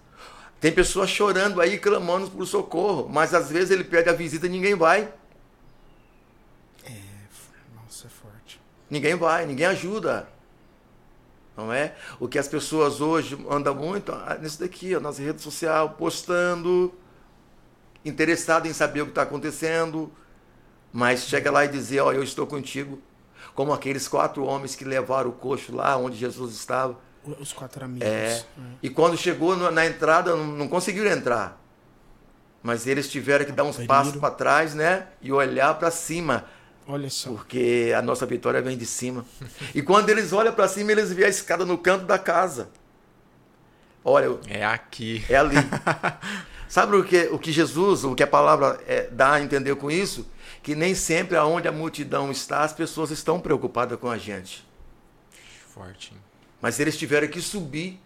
Tem pessoas chorando aí, clamando por socorro, mas às vezes ele pede a visita e ninguém vai. É, nossa, é forte. Ninguém vai, ninguém ajuda não é? O que as pessoas hoje andam muito ah, nisso daqui, ó, nas redes sociais, postando, interessado em saber o que está acontecendo, mas chega lá e dizer, ó, eu estou contigo, como aqueles quatro homens que levaram o coxo lá onde Jesus estava. Os quatro amigos. É. E quando chegou na entrada, não, conseguiram entrar. Mas eles tiveram que dar uns passos para trás, né? E olhar para cima, Olha só. porque a nossa vitória vem de cima. E quando eles olham para cima, eles veem a escada no canto da casa. Olha, É aqui. é ali. *laughs* Sabe o que, o que Jesus, o que a palavra é, dá a entender com isso? Que nem sempre aonde a multidão está, as pessoas estão preocupadas com a gente. Forte. hein? Mas eles tiveram que subir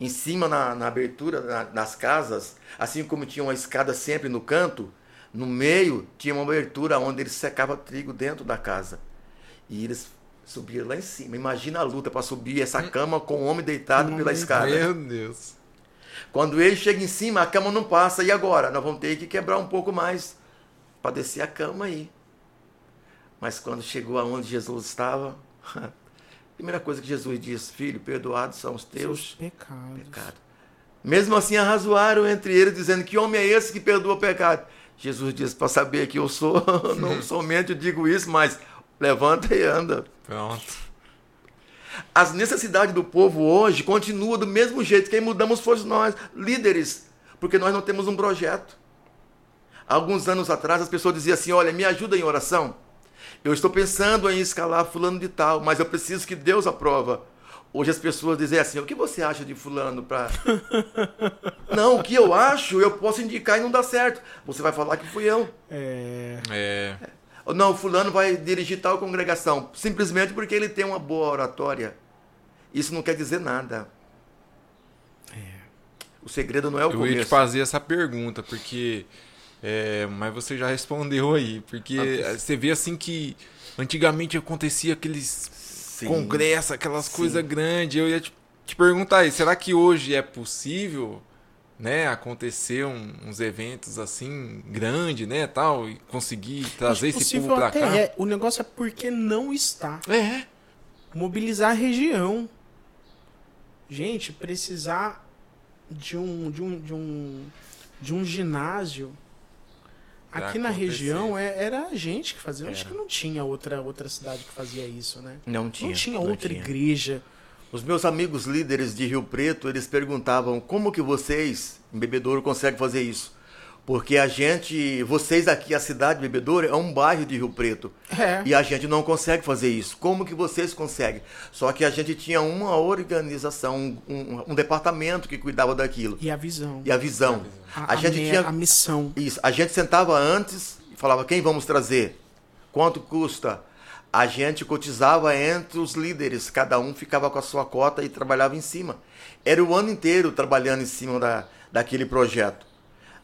em cima na, na abertura na- das casas, assim como tinha uma escada sempre no canto, no meio tinha uma abertura onde eles secavam trigo dentro da casa. E eles subiram lá em cima. Imagina a luta para subir essa cama com o homem deitado o pela escada. Meu Deus. Quando ele chega em cima, a cama não passa. E agora? Nós vamos ter que quebrar um pouco mais para descer a cama aí. Mas quando chegou aonde Jesus estava, a *laughs* primeira coisa que Jesus disse, filho, perdoados são os teus pecados. pecados. Mesmo assim, arrazoaram entre eles, dizendo, que homem é esse que perdoa o pecado? Jesus disse, para saber que eu sou, *laughs* não *laughs* somente digo isso, mas levanta e anda. Pronto. As necessidades do povo hoje continuam do mesmo jeito. Quem mudamos fomos nós, líderes, porque nós não temos um projeto. Alguns anos atrás, as pessoas diziam assim: Olha, me ajuda em oração. Eu estou pensando em escalar fulano de tal, mas eu preciso que Deus aprova. Hoje as pessoas dizem assim: O que você acha de fulano para? *laughs* não, o que eu acho, eu posso indicar e não dá certo. Você vai falar que fui eu. É. É. Não, fulano vai dirigir tal congregação, simplesmente porque ele tem uma boa oratória. Isso não quer dizer nada. O segredo não é o Eu ia te começo. fazer essa pergunta, porque. é, mas você já respondeu aí. Porque Ah, você vê assim que antigamente acontecia aqueles Sim. congressos, aquelas coisas grandes. Eu ia te, te perguntar aí, será que hoje é possível né, acontecer um- uns eventos assim grande, né, tal, e conseguir trazer Acho esse povo pra até cá? é. O negócio é porque não está. É. Mobilizar a região. Gente, precisar de um de um de um, de um ginásio Pra aqui na acontecer. região é- era a gente que fazia. Eu acho que não tinha outra outra cidade que fazia isso, né? Não tinha. não tinha não outra tinha. igreja. Os meus amigos líderes de Rio Preto, eles perguntavam como que vocês, em Bebedouro, conseguem fazer isso? Porque a gente, vocês aqui, a cidade de Bebedouro é um bairro de Rio Preto. É. E a gente não consegue fazer isso. Como que vocês conseguem? Só que a gente tinha uma organização, um, um- departamento que cuidava daquilo. E a visão. E a visão. A, A, gente me- tinha a missão. isso. A gente sentava antes e falava quem vamos trazer, quanto custa. A gente cotizava entre os líderes, cada um ficava com a sua cota e trabalhava em cima. Era o ano inteiro trabalhando em cima da, daquele projeto.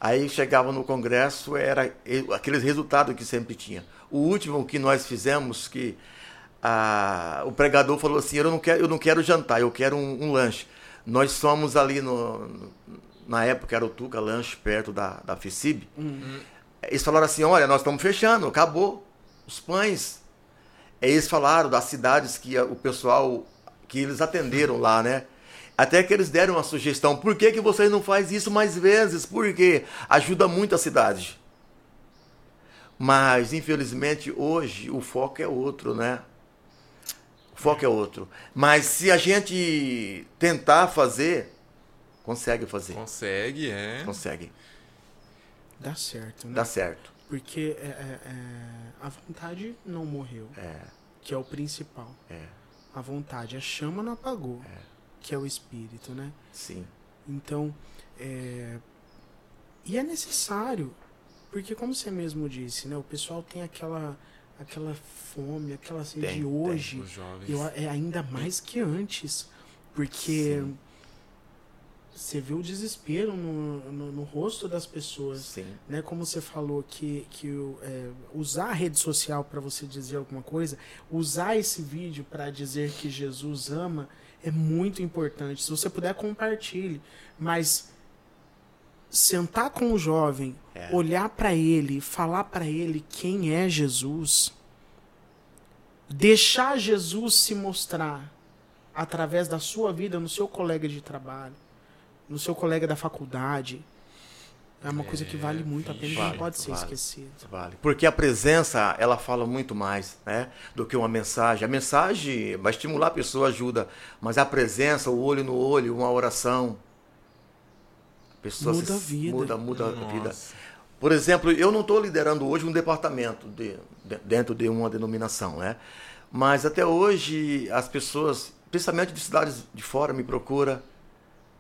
Aí chegava no congresso, era aqueles resultados que sempre tinha. O último que nós fizemos, que ah, o pregador falou assim, eu não quero, eu não quero jantar, eu quero um, um lanche. Nós somos ali no, na época era o Tuca Lanche, perto da, da FICIB. Eles falaram assim, olha, nós estamos fechando, acabou. Os pães. Aí Eles falaram das cidades que o pessoal, que eles atenderam lá, né? Até que eles deram uma sugestão, por que, que vocês não fazem isso mais vezes? Porque ajuda muito a cidade. Mas, infelizmente, hoje o foco é outro, né? O foco é outro. Mas se a gente tentar fazer, consegue fazer. Consegue, é. Consegue. Dá certo, né? Dá certo. Porque é, é, é, a vontade não morreu, É, que é o principal. é, A vontade, a chama não apagou, que é o espírito, né? sim. Então, é... e é necessário, porque como você mesmo disse, né? O pessoal tem aquela, aquela fome, aquela sede Tem, de tem. hoje. Os jovens. Eu, é ainda mais que antes, porque Sim. Você vê o desespero no, no, no rosto das pessoas. Sim. né, como você falou que, que é, usar a rede social para você dizer alguma coisa, usar esse vídeo para dizer que Jesus ama é muito importante. Se você puder compartilhe, mas sentar com o jovem, É. olhar para ele, falar para ele quem é Jesus, deixar Jesus se mostrar através da sua vida no seu colega de trabalho, no seu colega da faculdade, É uma coisa que vale muito a pena e não Vale, pode ser vale. esquecido. Vale. Porque a presença, ela fala muito mais, né? Do que uma mensagem. A mensagem vai estimular a pessoa, ajuda. Mas a presença, o olho no olho, uma oração. A pessoa Muda a vida. Muda, muda a vida. Nossa. Por exemplo, eu não estou liderando hoje um departamento de- de- dentro de uma denominação, né? Mas até hoje as pessoas, principalmente de cidades de fora, me procuram.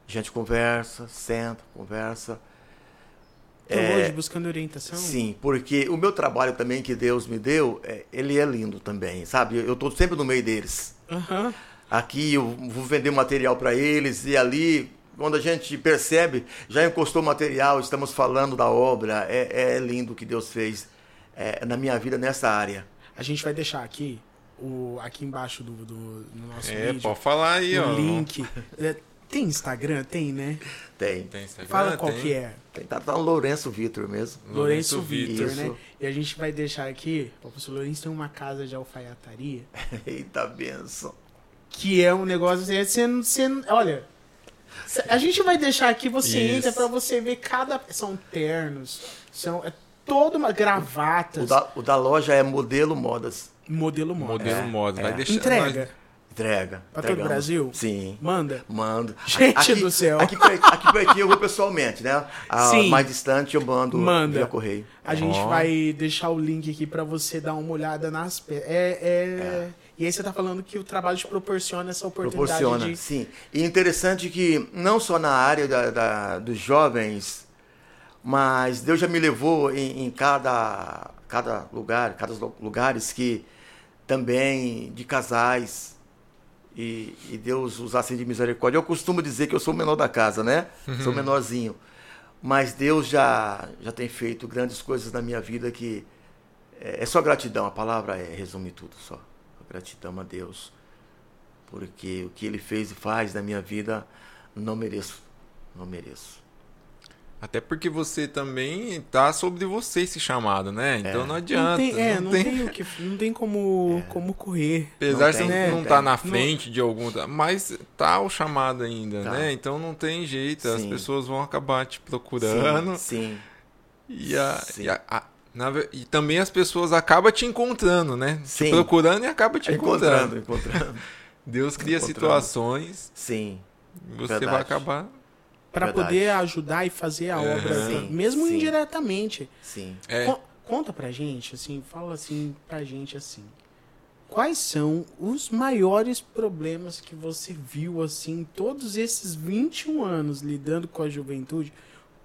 A gente conversa, senta, conversa. Tô hoje buscando orientação. É. Sim, porque o meu trabalho também que Deus me deu, é, ele é lindo também, sabe? Eu estou sempre no meio deles. Aham. Aqui eu vou vender material para eles e ali, quando a gente percebe, já encostou material, estamos falando da obra. É, é lindo o que Deus fez é, na minha vida nessa área. A gente vai deixar aqui, o, aqui embaixo do, do, no nosso É, vídeo, pode falar aí, ó. o link. É, tem Instagram? Tem, né? Tem. Tem Instagram, Fala qual tem. que é. Tem tá, tá no Lourenço Vitor mesmo. Lourenço Lourenço Vitor, né? E a gente vai deixar aqui, o professor Lourenço tem uma casa de alfaiataria, *laughs* Eita benção. que é um negócio assim, você, não- você, olha, a gente vai deixar aqui, você Isso. entra pra você ver cada, são ternos, são, é toda uma O gravatas, da, o da loja é modelo modas. modelo moda. Modelo moda. Vai é. deixar. Entrega, Entrega. Pra todo o entregamos. Brasil? Sim. manda. Mando. *laughs* Gente do céu. Aqui, per- aqui pertinho eu vou pessoalmente, né? A Sim. mais distante eu mando Manda. via correio. A gente vai deixar o link aqui pra você dar uma olhada nas peças. É, é... E aí você tá falando que o trabalho te proporciona essa oportunidade Proporciona, de... sim. E interessante que não só na área da, da- dos jovens, mas Deus já me levou em, em cada, cada lugar, cada lu- lugares que também de casais e, e Deus usasse de misericórdia. Eu costumo dizer que eu sou o menor da casa, né? Sou menorzinho. Mas Deus já, já tem feito grandes coisas na minha vida que é, é só gratidão. A palavra é, resume tudo só. Gratidão a Deus. Porque o que Ele fez e faz na minha vida, não mereço. Não mereço. Até porque você também tá sobre você esse chamado, né? Então não Não adianta. tem, é, não, não tem, tem- o que, não tem como, como correr. Apesar Não de você não, né? não tá na Não- frente de algum. Mas tá o chamado ainda, Tá. né? Então não tem jeito. As Sim. pessoas vão acabar te procurando. Sim, sim. E, a, Sim. e, a- a- na e também as pessoas acabam te encontrando, né? Te Sim. procurando e acabam te encontrando. Encontrando, encontrando. Deus cria Encontrando. situações Sim, e você Verdade. vai acabar. Pra Verdade. poder ajudar e fazer a obra, Sim, mesmo sim. indiretamente. sim. É, Con- conta pra gente, assim, fala assim pra gente assim. Quais são os maiores problemas que você viu assim, em todos esses 21 anos lidando com a juventude?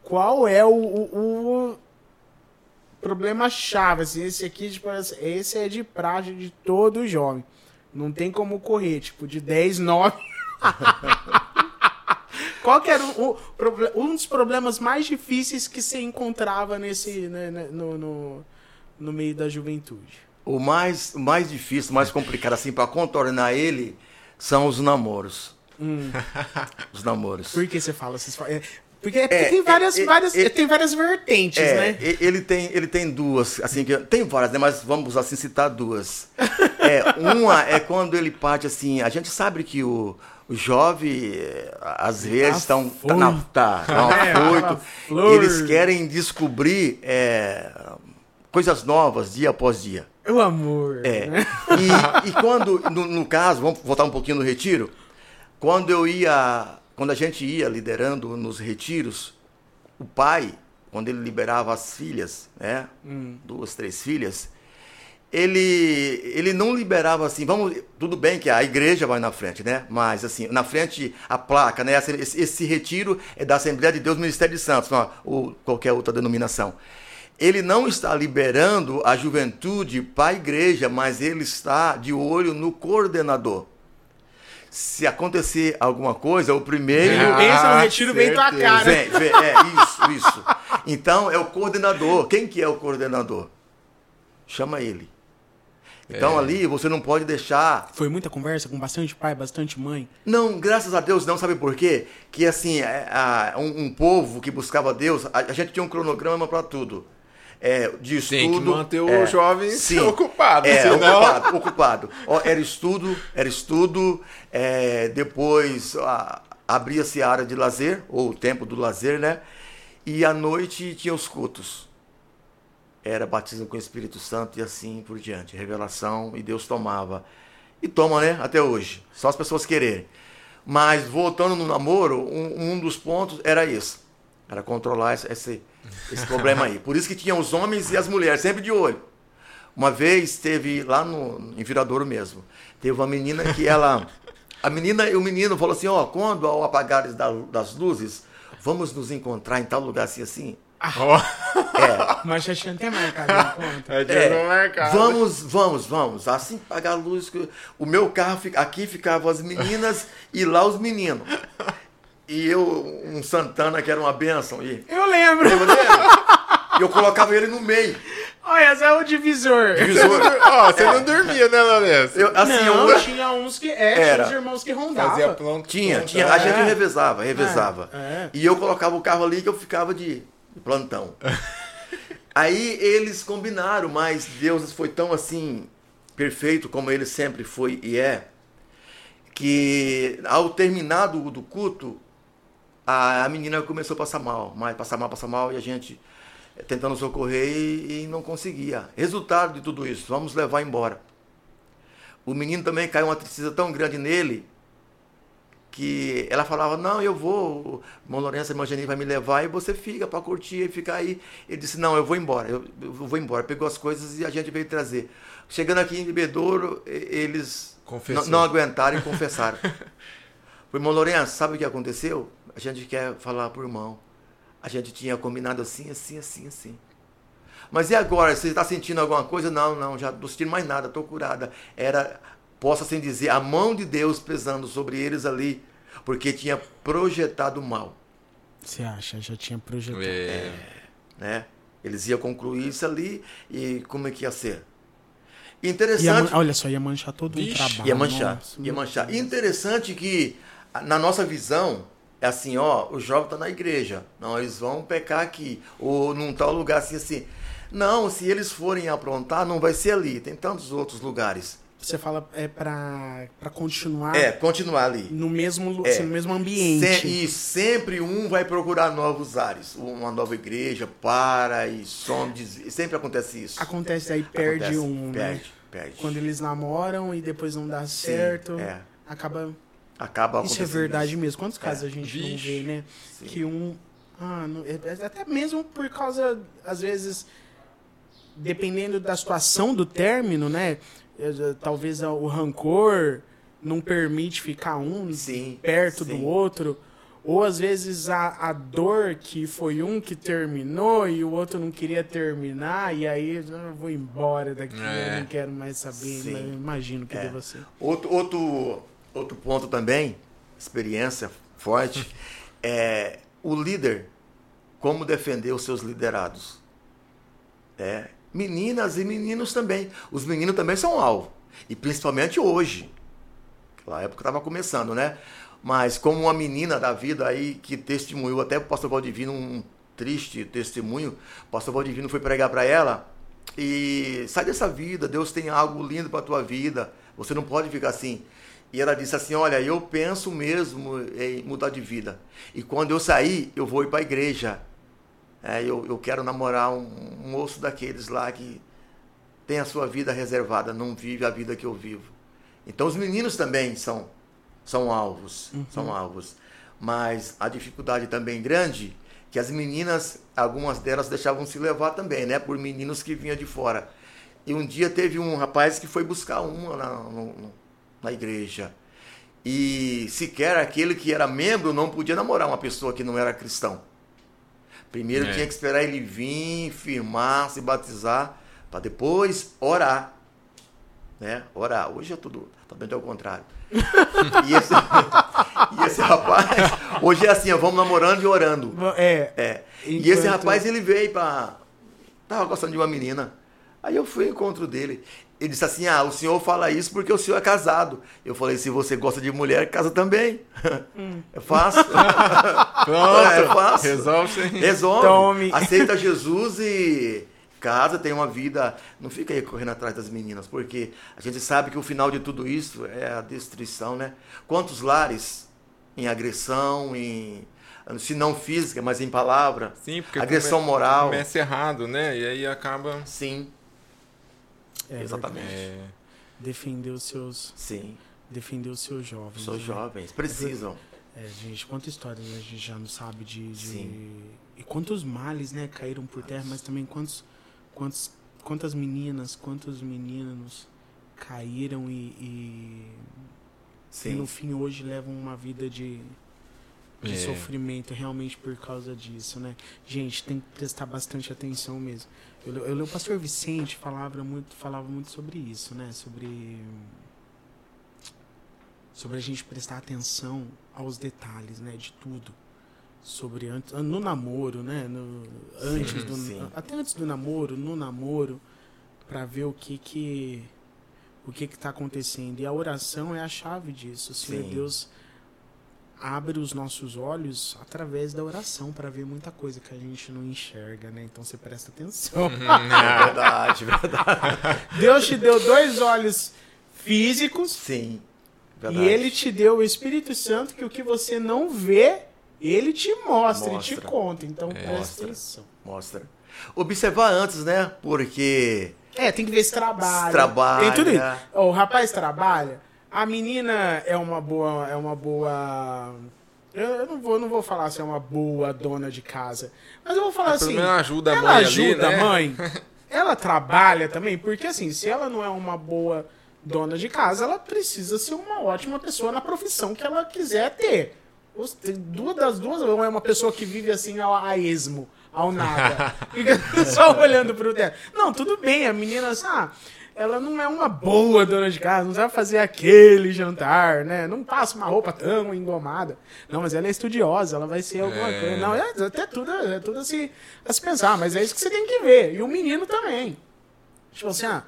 Qual é o, o- o problema chave? Assim, esse aqui, tipo, esse é de praxe de todo jovem. Não tem como correr, tipo, de 10, 9. *laughs* Qual que era o, o um dos problemas mais difíceis que você encontrava nesse né, né, no, no, no meio da juventude? O mais, mais difícil, o mais complicado, assim, para contornar ele, são os namoros. *laughs* Os namoros. Por que você fala? Falam- é, porque é, porque É, tem várias, é, é, várias, é, tem várias vertentes, É, né? ele tem, ele tem duas, assim, que, tem várias, né? Mas vamos assim citar duas. É, uma é quando ele parte assim, a gente sabe que o, o jovem, é, às vezes, estão tá, na- tá, *laughs* tá É, flor. eles querem descobrir é, coisas novas dia após dia. O amor. É. né? E, e quando, no, no caso, vamos voltar um pouquinho no retiro, quando eu ia, quando a gente ia liderando nos retiros, o pai, quando ele liberava as filhas, né, Hum. duas, três filhas, ele, ele não liberava assim, vamos, tudo bem que a igreja vai na frente, né, mas assim, na frente a placa, né, esse, esse retiro é da Assembleia de Deus Ministério de Santos, não, ou qualquer outra denominação ele não está liberando a juventude para a igreja, mas ele está de olho no coordenador. Se acontecer alguma coisa, o primeiro. Ah, Pensa no retiro, vem tua certeza. cara. Vem, vem, é isso, isso. Então é o coordenador. Quem que é o coordenador? Chama ele. Então É. ali você não pode deixar Foi muita conversa com bastante pai, bastante mãe. não, graças a Deus não, sabe por quê? Que assim, é, a- um, um povo que buscava Deus, a, a gente tinha um cronograma para tudo. É, de estudo. Tem que manter o é, jovem sim, *laughs* ocupado, É, senão- ocupado, ocupado. Ó, era estudo, era estudo, é, depois abria-se a área de lazer, ou o tempo do lazer, né? E à noite tinha os cultos. Era batismo com o Espírito Santo e assim por diante. Revelação e Deus tomava. E toma, né? Até hoje. Só as pessoas quererem. Mas voltando no namoro, um, um dos pontos era isso. Era controlar esse, esse, esse problema aí. Por isso que tinha os homens e as mulheres, sempre de olho. Uma vez teve lá no, em Viradouro mesmo, teve uma menina que ela. A menina e o menino falou assim: ó, quando ao apagar das luzes, vamos nos encontrar em tal lugar assim assim. Oh. É. *laughs* Mas já tinha até marcado encontro. É, marcado. Vamos, vamos, vamos. Assim apagar a luz. O meu carro, aqui ficavam as meninas e lá os meninos. E eu, um Santana que era uma benção. E... Eu lembro. E *laughs* eu colocava ele no meio. Olha, esse é o divisor. Divisor. *laughs* Ó, oh, você é. não dormia, né, Lourenço? Eu, assim, não, eu... tinha uns que. É, era. tinha os irmãos que rondavam. Fazia plano, tinha, tinha. A gente revezava, revezava. É, é. E eu colocava o carro ali que eu ficava de plantão. Aí eles combinaram, mas Deus foi tão assim perfeito como ele sempre foi e é, que ao terminar do, do culto, a, a menina começou a passar mal, mas passar mal, passar mal, e a gente tentando socorrer e, e não conseguia. Resultado de tudo isso, vamos levar embora. O menino também caiu uma tristeza tão grande nele que ela falava, não, eu vou, irmão Lourenço, a irmã Janine vai me levar e você fica para curtir e ficar aí. Ele disse, não, eu vou embora, eu, eu, vou embora. Pegou as coisas e a gente veio trazer. Chegando aqui em Bebedouro, eles não aguentaram e *laughs* confessaram. o irmão Lourenço, sabe o que aconteceu? A gente quer falar o irmão. A gente tinha combinado assim, assim, assim, assim. Mas e agora? Você está sentindo alguma coisa? Não, não, já não estou sentindo mais nada, estou curada. Era, posso assim dizer, a mão de Deus pesando sobre eles ali, porque tinha projetado mal. Você acha? Já tinha projetado. É. é, né? Eles iam concluir isso ali e como é que ia ser? Interessante. Ia, olha só, ia manchar todo o trabalho. Ia manchar. Nossa, ia manchar. Interessante que, na nossa visão, é assim, ó, o jovem está na igreja. Não, eles vão pecar aqui. Ou num tal lugar assim, assim. Não, se eles forem aprontar, não vai ser ali. Tem tantos outros lugares. Você fala é para continuar. É, continuar ali. No mesmo, é. no mesmo ambiente. E sempre um vai procurar novos ares. Uma nova igreja para e some. Sempre acontece isso. Acontece aí, perde acontece, um. Né? Perde, né? perde. Quando eles namoram e depois não dá Sim, certo. É. Acaba acaba Isso é verdade mesmo. Quantos casos é. a gente Vixe. não vê, né? Sim. Que um. Ah, não, é, é, até mesmo por causa, às vezes, dependendo da situação do término, né? Talvez o rancor não permite ficar um sim, perto sim. do outro. Ou às vezes a, a dor que foi um que terminou e o outro não queria terminar, e aí eu ah, vou embora daqui, é. eu não quero mais saber. Imagino que é. deva ser. Outro, outro Outro ponto também, experiência forte, *laughs* é o líder, como defender os seus liderados. É, meninas e meninos também. Os meninos também são alvo. E principalmente hoje. Naquela época estava começando, né? Mas como uma menina da vida aí que testemunhou, até o pastor Valdivino, um triste testemunho, o pastor Valdivino foi pregar para ela e sai dessa vida, Deus tem algo lindo para tua vida. Você não pode ficar assim. E ela disse assim: Olha, eu penso mesmo em mudar de vida. E quando eu sair, eu vou ir para a igreja. É, eu, eu quero namorar um, um moço daqueles lá que tem a sua vida reservada, não vive a vida que eu vivo. Então os meninos também são, são alvos, uhum. são alvos. Mas a dificuldade também grande que as meninas, algumas delas deixavam se levar também, né, por meninos que vinham de fora. E um dia teve um rapaz que foi buscar uma na, no, na igreja. E sequer aquele que era membro não podia namorar uma pessoa que não era cristão. Primeiro é. tinha que esperar ele vir, firmar, se batizar, para depois orar. Né? Orar. Hoje é tudo totalmente ao contrário. *laughs* e, esse, e esse rapaz, hoje é assim, ó, vamos namorando e orando. É. é. Enquanto... E esse rapaz, ele veio para. Tava gostando de uma menina. Aí eu fui ao encontro dele. Ele disse assim: Ah, o senhor fala isso porque o senhor é casado. Eu falei: Se você gosta de mulher, casa também. Hum. *laughs* É fácil. *laughs* Pronto. É fácil. Resolve. Resolve. Tome. Aceita *laughs* Jesus e casa, tem uma vida. Não fica aí correndo atrás das meninas, porque a gente sabe que o final de tudo isso é a destruição, né? Quantos lares em agressão, em se não física, mas em palavra. Sim, porque Agressão come- moral. Começa errado, né? E aí acaba. Sim, É, exatamente. É, Defender os seus, Sim, defender os seus jovens. os né? jovens precisam. É, gente, quantas histórias a gente já não sabe de, de- Sim. e quantos males, né, caíram por terra, mas também quantos, quantos, quantas meninas, quantos meninos caíram e, e, e no Sim, fim hoje levam uma vida de, de É. sofrimento realmente por causa disso, né? Gente, tem que prestar bastante atenção mesmo. Eu, eu, eu- o pastor Vicente falava muito, falava muito sobre isso, né? Sobre sobre a gente prestar atenção aos detalhes, né, de tudo. Sobre antes, no namoro, né, no, antes do sim. até antes do namoro, no namoro, para ver o que que o que que tá acontecendo. E a oração é a chave disso. Senhor Sim. Deus abre os nossos olhos através da oração para ver muita coisa que a gente não enxerga, né? Então você presta atenção. é verdade, verdade. Deus te deu dois olhos físicos Sim, e verdade. ele te deu o Espírito Santo que o que você não vê, ele te mostra, ele Mostra. te conta. Então É. presta Mostra. atenção. Mostra. Observar antes, né? Porque É, tem que ver se trabalha. Se trabalha. Tem tudo isso. O rapaz trabalha, a menina é uma boa. É uma boa. Eu não vou, não vou falar se é uma boa dona de casa. Mas eu vou falar pelo assim. menos ajuda a ela mãe ali, ajuda né? a mãe. *laughs* Ela trabalha também, porque assim, se ela não é uma boa dona de casa, ela precisa ser uma ótima pessoa na profissão que ela quiser ter. Duas das duas, ou é uma pessoa que vive assim ao, a esmo, ao nada. *laughs* Fica só olhando pro teto. Não, tudo bem, a menina, assim, ah, ela não é uma boa dona de casa, não sabe fazer aquele jantar, né? Não passa uma roupa tão engomada. Não, mas ela é estudiosa, ela vai ser alguma É. coisa. Não, é até tudo, é tudo a se, a se pensar, mas é isso que você tem que ver. E o menino também. Tipo assim, ah,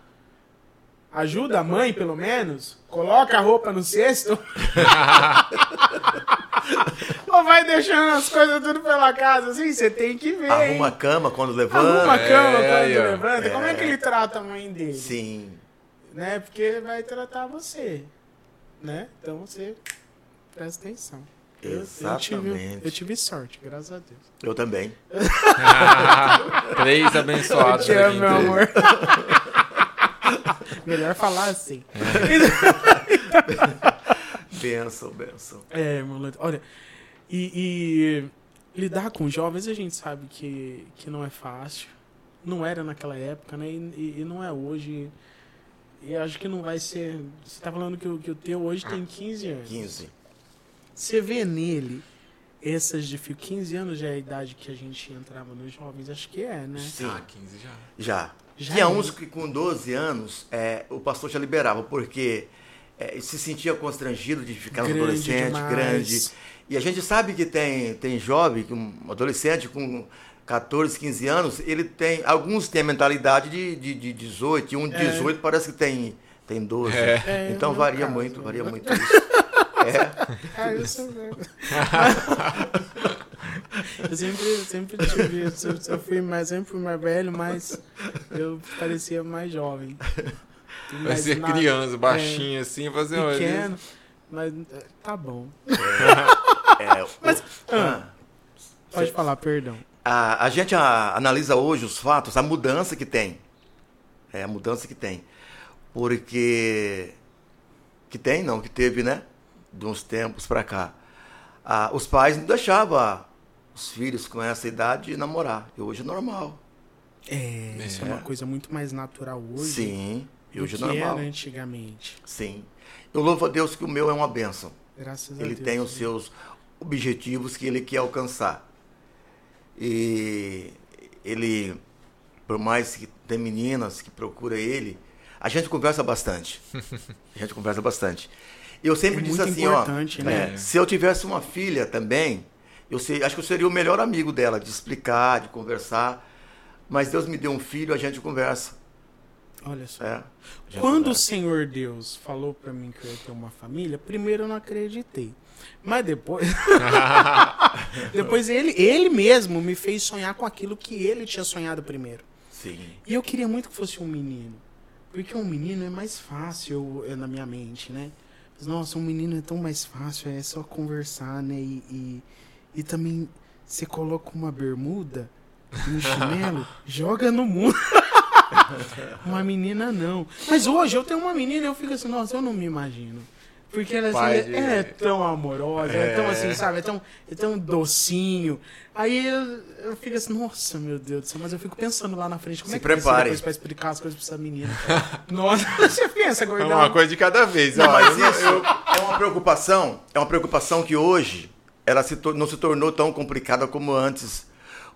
ajuda a mãe, pelo menos, coloca a roupa no cesto. *laughs* *laughs* *laughs* Ou vai deixando as coisas tudo pela casa, assim, você tem que ver. hein? arruma a cama quando levanta. Arruma a cama É, quando aí, ó. levanta. Como é que É. ele trata a mãe dele? Sim, Né? Porque ele vai tratar você. Né? Então você presta atenção. Eu- Eu, tive, Exatamente. eu tive sorte, graças a Deus. eu também. *laughs* Três Eu abençoados te amo, meu amor. *laughs* Melhor falar assim. Benção, benção. É, meu Olha, e, e lidar com jovens a gente sabe que, que não é fácil. Não era naquela época, né? E, e- e não é hoje. E acho que não vai ser. Você tá falando que o, que o teu hoje tem 15 anos. 15. Você vê nele essas dificuldades. 15 anos já é a idade que a gente entrava nos jovens? Acho que é, né? Sim. Ah, 15 já. Já. Já Tinha é. uns que com 12 anos é, o pastor já liberava, porque é, se sentia constrangido de ficar um Grande adolescente demais. grande. E a gente sabe que tem, tem jovem, um adolescente com 14, 15 anos, ele tem. Alguns têm a mentalidade de, de, de 18, e um de É. 18 parece que tem, tem 12. É. É, então varia caso, muito, né? varia *laughs* muito isso. É, É, isso mesmo. eu sempre, sempre tive. Eu, eu fui mais, sempre fui mais velho, mas eu parecia mais jovem. Vai ser na- criança, baixinho assim, fazer olha, Pequeno. Mas é, tá bom. é, *laughs* Mas- o- ah. Pode falar, perdão. A, a gente a- analisa hoje os fatos, a mudança que tem. É a mudança que tem. Porque. Que tem, não, que teve, né? De uns tempos pra cá. Ah, os pais não deixavam os filhos com essa idade namorar. E hoje é normal. É, isso é É. uma coisa muito mais natural hoje Sim. E hoje é normal. era antigamente. Sim. Eu louvo a Deus que o meu é uma bênção. Graças a Ele Deus. tem os seus objetivos que ele quer alcançar. E ele, por mais que tem meninas que procuram ele, a gente conversa bastante. *laughs* A gente conversa bastante. Eu sempre É disse assim, ó, né? é, se eu tivesse uma filha também, eu sei, acho que eu seria o melhor amigo dela, de explicar, de conversar. Mas Deus me deu um filho, a gente conversa. Olha só. É, Quando o. Senhor Deus falou pra mim que eu ia ter uma família, primeiro eu não acreditei. Mas depois. *laughs* depois ele, ele mesmo me fez sonhar com aquilo que ele tinha sonhado primeiro. Sim. E eu queria muito que fosse um menino. Porque um menino é mais fácil é, na minha mente, né? Mas, Nossa, um menino é tão mais fácil, é só conversar, né? E, e, E também você coloca uma bermuda e um chinelo, *laughs* joga no mundo. *laughs* uma menina não. Mas hoje eu tenho uma menina e eu fico assim, nossa, eu não me imagino. Porque ela assim, é, de- é tão amorosa, é. tão É. assim, sabe? É tão, é tão docinho. Aí eu, eu fico assim, nossa, meu Deus do céu, mas eu fico pensando lá na frente, como Se é que prepare. depois pra explicar as coisas pra essa menina? *laughs* nossa, *laughs* você pensa, É gordão. uma coisa de cada vez. Não, ó, mas eu- isso é uma preocupação, é uma preocupação que hoje ela se não se tornou tão complicada como antes.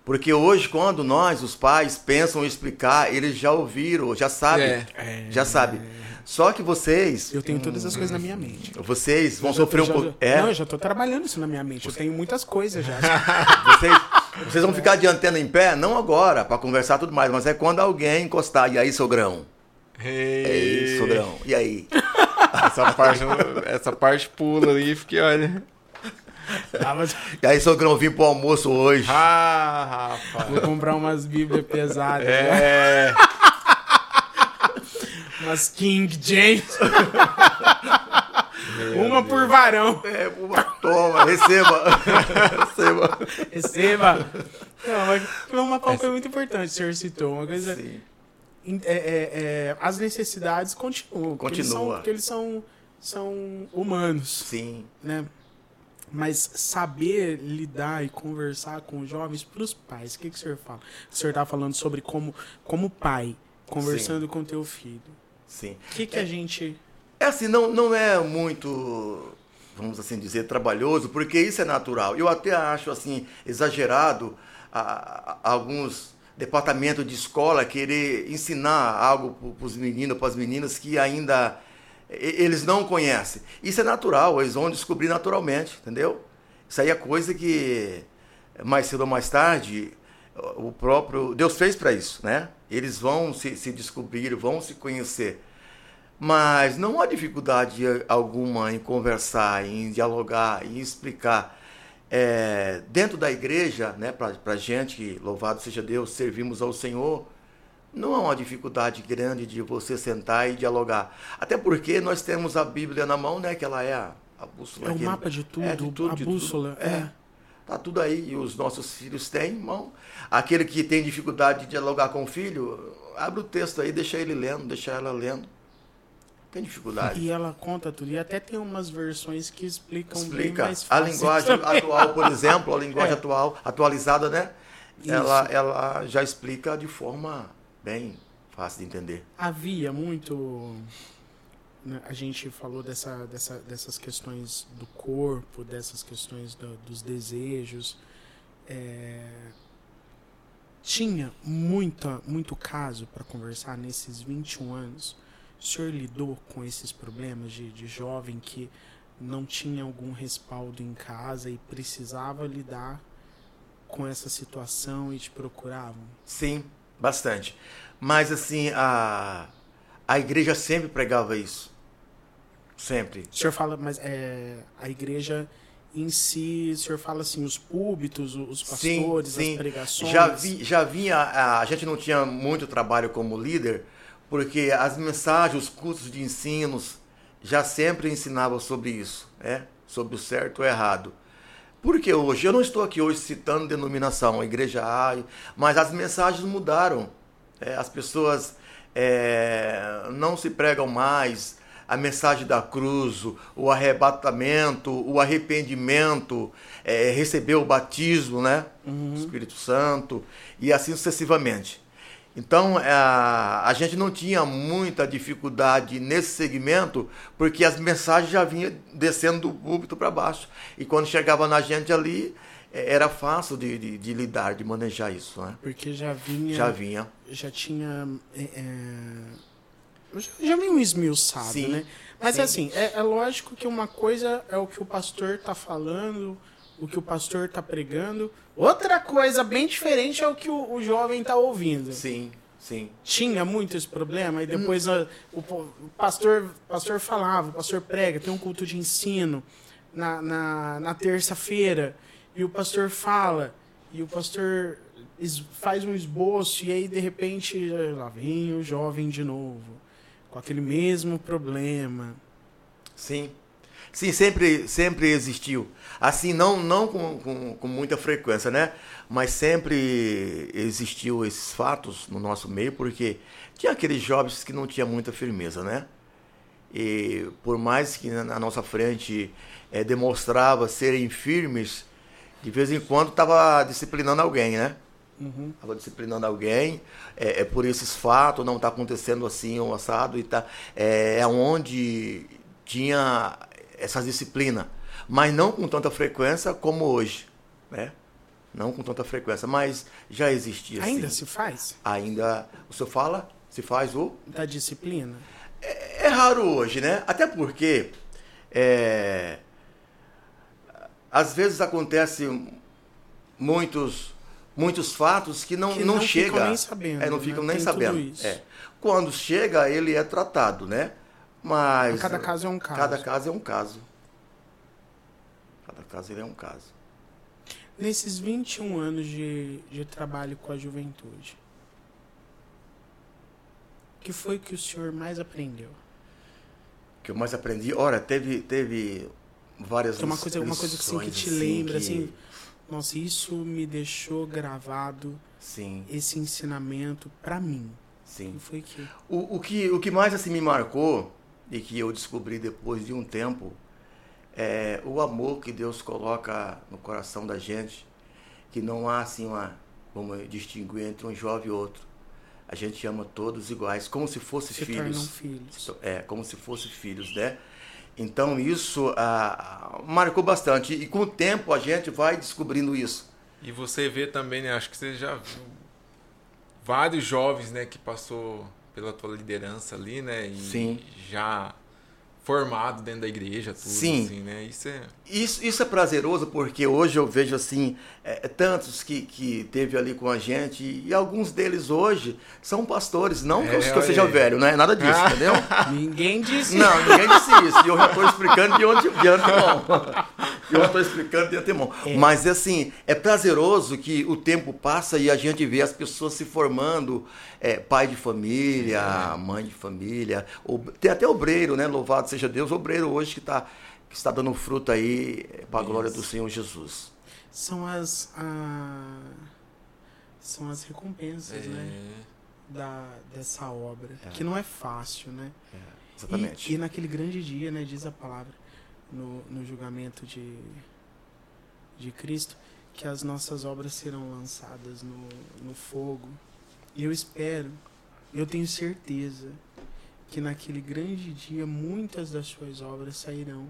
Porque hoje, quando nós, os pais, pensam em explicar, eles já ouviram, já sabem. É. Já sabem. Só que vocês, Eu tenho todas as coisas na minha mente. vocês vão já tô- sofrer um pouco. Não, É, eu já tô trabalhando isso na minha mente. Eu tenho muitas coisas já. *laughs* vocês, vocês vão ficar de antena em pé, não agora, para conversar tudo mais, mas é quando alguém encostar. E aí, sogrão? Ei, É isso, sogrão. E aí? Essa parte, essa parte pula ali, porque olha. Ah, mas E aí, sogrão, vim pro almoço hoje. Ah, rapaz. vou comprar umas bíblias pesadas. né? É. *laughs* Umas King James. *laughs* Uma por varão. É, uma- toma, receba. *laughs* receba. Receba. Não, mas uma coisa muito importante o senhor citou. Uma coisa. Sim. é- é- é, as necessidades continuam. porque eles são- Continua. Porque eles são, são humanos. Sim. né? Mas saber lidar e conversar com os jovens para os pais. O que, que o senhor fala? O senhor está falando sobre como, como pai, conversando com teu filho. Sim. O que, que a gente. É assim, não, não é muito, vamos assim dizer, trabalhoso, porque isso é natural. Eu até acho assim exagerado a, a- alguns departamentos de escola querer ensinar algo para os meninos, para as meninas que ainda eles não conhecem. Isso é natural, eles vão descobrir naturalmente, entendeu? Isso aí é coisa que mais cedo ou mais tarde o próprio Deus fez para isso, né? Eles vão se, se descobrir, vão se conhecer. Mas não há dificuldade alguma em conversar, em dialogar, em explicar. É, dentro da igreja, né, para a gente, louvado seja Deus, servimos ao Senhor, não há uma dificuldade grande de você sentar e dialogar. Até porque nós temos a Bíblia na mão, né, que ela é a, a bússola. É o mapa de tudo, é, de tudo, a de tudo. bússola. É. Tá tudo aí e os nossos filhos têm, irmão. Aquele que tem dificuldade de dialogar com o filho, abre o texto aí, deixa ele lendo, deixa ela lendo. Tem dificuldade. E ela conta tudo. E até tem umas versões que explicam bem Explica. mais A fácil linguagem também. *laughs* atual, por exemplo, a linguagem É. atual, atualizada, né? Isso. Ela, ela já explica de forma bem fácil de entender. Havia muito. né, A gente falou dessa, dessa, dessas questões do corpo, dessas questões do- dos desejos. É, tinha muita, muito caso para conversar nesses 21 anos. O senhor lidou com esses problemas de, de jovem que não tinha algum respaldo em casa e precisava lidar com essa situação e te procuravam? Sim, bastante. Mas assim, a, a igreja sempre pregava isso. Sempre. O senhor fala, mas é, a igreja em si, o senhor fala assim, os púlpitos, os Sim, pastores, sim. as pregações. Já, vi, já vinha, a, a gente não tinha muito trabalho como líder, porque as mensagens, os cursos de ensinos, já sempre ensinavam sobre isso, né? sobre o certo e o errado. Porque hoje, eu não estou aqui hoje citando denominação, igreja A, mas as mensagens mudaram. É, as pessoas é, não se pregam mais a mensagem da cruz, o- arrebatamento, o arrependimento, é, receber o batismo, né? Uhum. Espírito Santo, e assim sucessivamente. Então, é, a gente não tinha muita dificuldade nesse segmento, porque as mensagens já vinham descendo do púlpito para baixo. E quando chegava na gente ali, é, era fácil de, de- de lidar, de manejar isso. Né? Porque já vinha. Já vinha. já tinha. É, é, já, já vinha um esmiuçado, Sim, né? Mas sim. assim, é, é lógico que uma coisa é o que o pastor tá falando, o que o pastor tá pregando. Outra coisa bem diferente é o que o, o jovem tá ouvindo. Sim, sim. tinha muito esse problema, e depois a- o, o pastor, pastor falava, o pastor prega, tem um culto de ensino na, na, na terça-feira, e o pastor fala, e o pastor faz um esboço, e aí de repente lá vem o jovem de novo, com aquele mesmo problema. Sim. Sim, sempre, sempre existiu. Assim, não, não com, com, com, muita frequência, né? Mas sempre existiu esses fatos no nosso meio, porque tinha aqueles jovens que não tinham muita firmeza, né? E por mais que na nossa frente é, demonstrava serem firmes, de vez em quando estava disciplinando alguém, né? Estava uhum. disciplinando alguém, é, é, por esses fatos, não está acontecendo assim, um assado, e tá, é, é onde tinha essa disciplina, mas não com tanta frequência como hoje, né? Não com tanta frequência, mas já existia. Ainda se faz? Ainda. O senhor fala? Se faz o? Da disciplina. É, é raro hoje, né? Até porque é, às vezes acontece muitos muitos fatos que não, que não, não chega. Ficam nem sabendo, é, não ficam né? nem Tem sabendo. É. Quando chega, ele é tratado, né? Mas. Cada caso é um caso. Cada caso é um caso. Cada caso ele é um caso. Nesses 21 anos de, de trabalho com a juventude, o que foi que o senhor mais aprendeu? O que eu mais aprendi? Ora, teve, teve várias Tem uma coisa, uma coisa assim, que te assim, lembra, que... assim, nossa, isso me deixou gravado, Sim. esse ensinamento para mim. Sim. E foi que... O, o que o que mais assim me marcou e que eu descobri depois de um tempo é o amor que Deus coloca no coração da gente, que não há assim uma vamos distinguir entre um jovem e outro. A gente ama todos iguais, como se fossem se filhos. filhos. É, como se fossem filhos, né? Então isso ah, marcou bastante e com o tempo a gente vai descobrindo isso. E você vê também, né? Acho que você já viu vários jovens, né, que passou pela tua liderança ali, né? E Sim. já formado dentro da igreja, tudo Sim. assim, né? Isso é Isso, isso é prazeroso porque hoje eu vejo assim é, tantos que, que teve ali com a gente e alguns deles hoje são pastores. Não que eu, É, que eu seja velho, não é nada disso, *laughs* entendeu? Ninguém disse. Não, ninguém disse isso. E eu já estou explicando de, onde, de antemão. *laughs* Eu já estou explicando de antemão. É. Mas assim, é prazeroso que o tempo passa e a gente vê as pessoas se formando, é, pai de família, mãe de família. ob- Tem até obreiro, né? Louvado seja Deus, obreiro hoje que está que está dando fruto aí para a glória do Senhor Jesus. São as. ah, são as recompensas, né? É. Da, dessa obra. Que não é fácil, né? Exatamente. E, e naquele grande dia, né, diz a palavra, no, no julgamento de, de Cristo, que as nossas obras serão lançadas no, no fogo. E eu espero, eu tenho certeza, que naquele grande dia muitas das suas obras sairão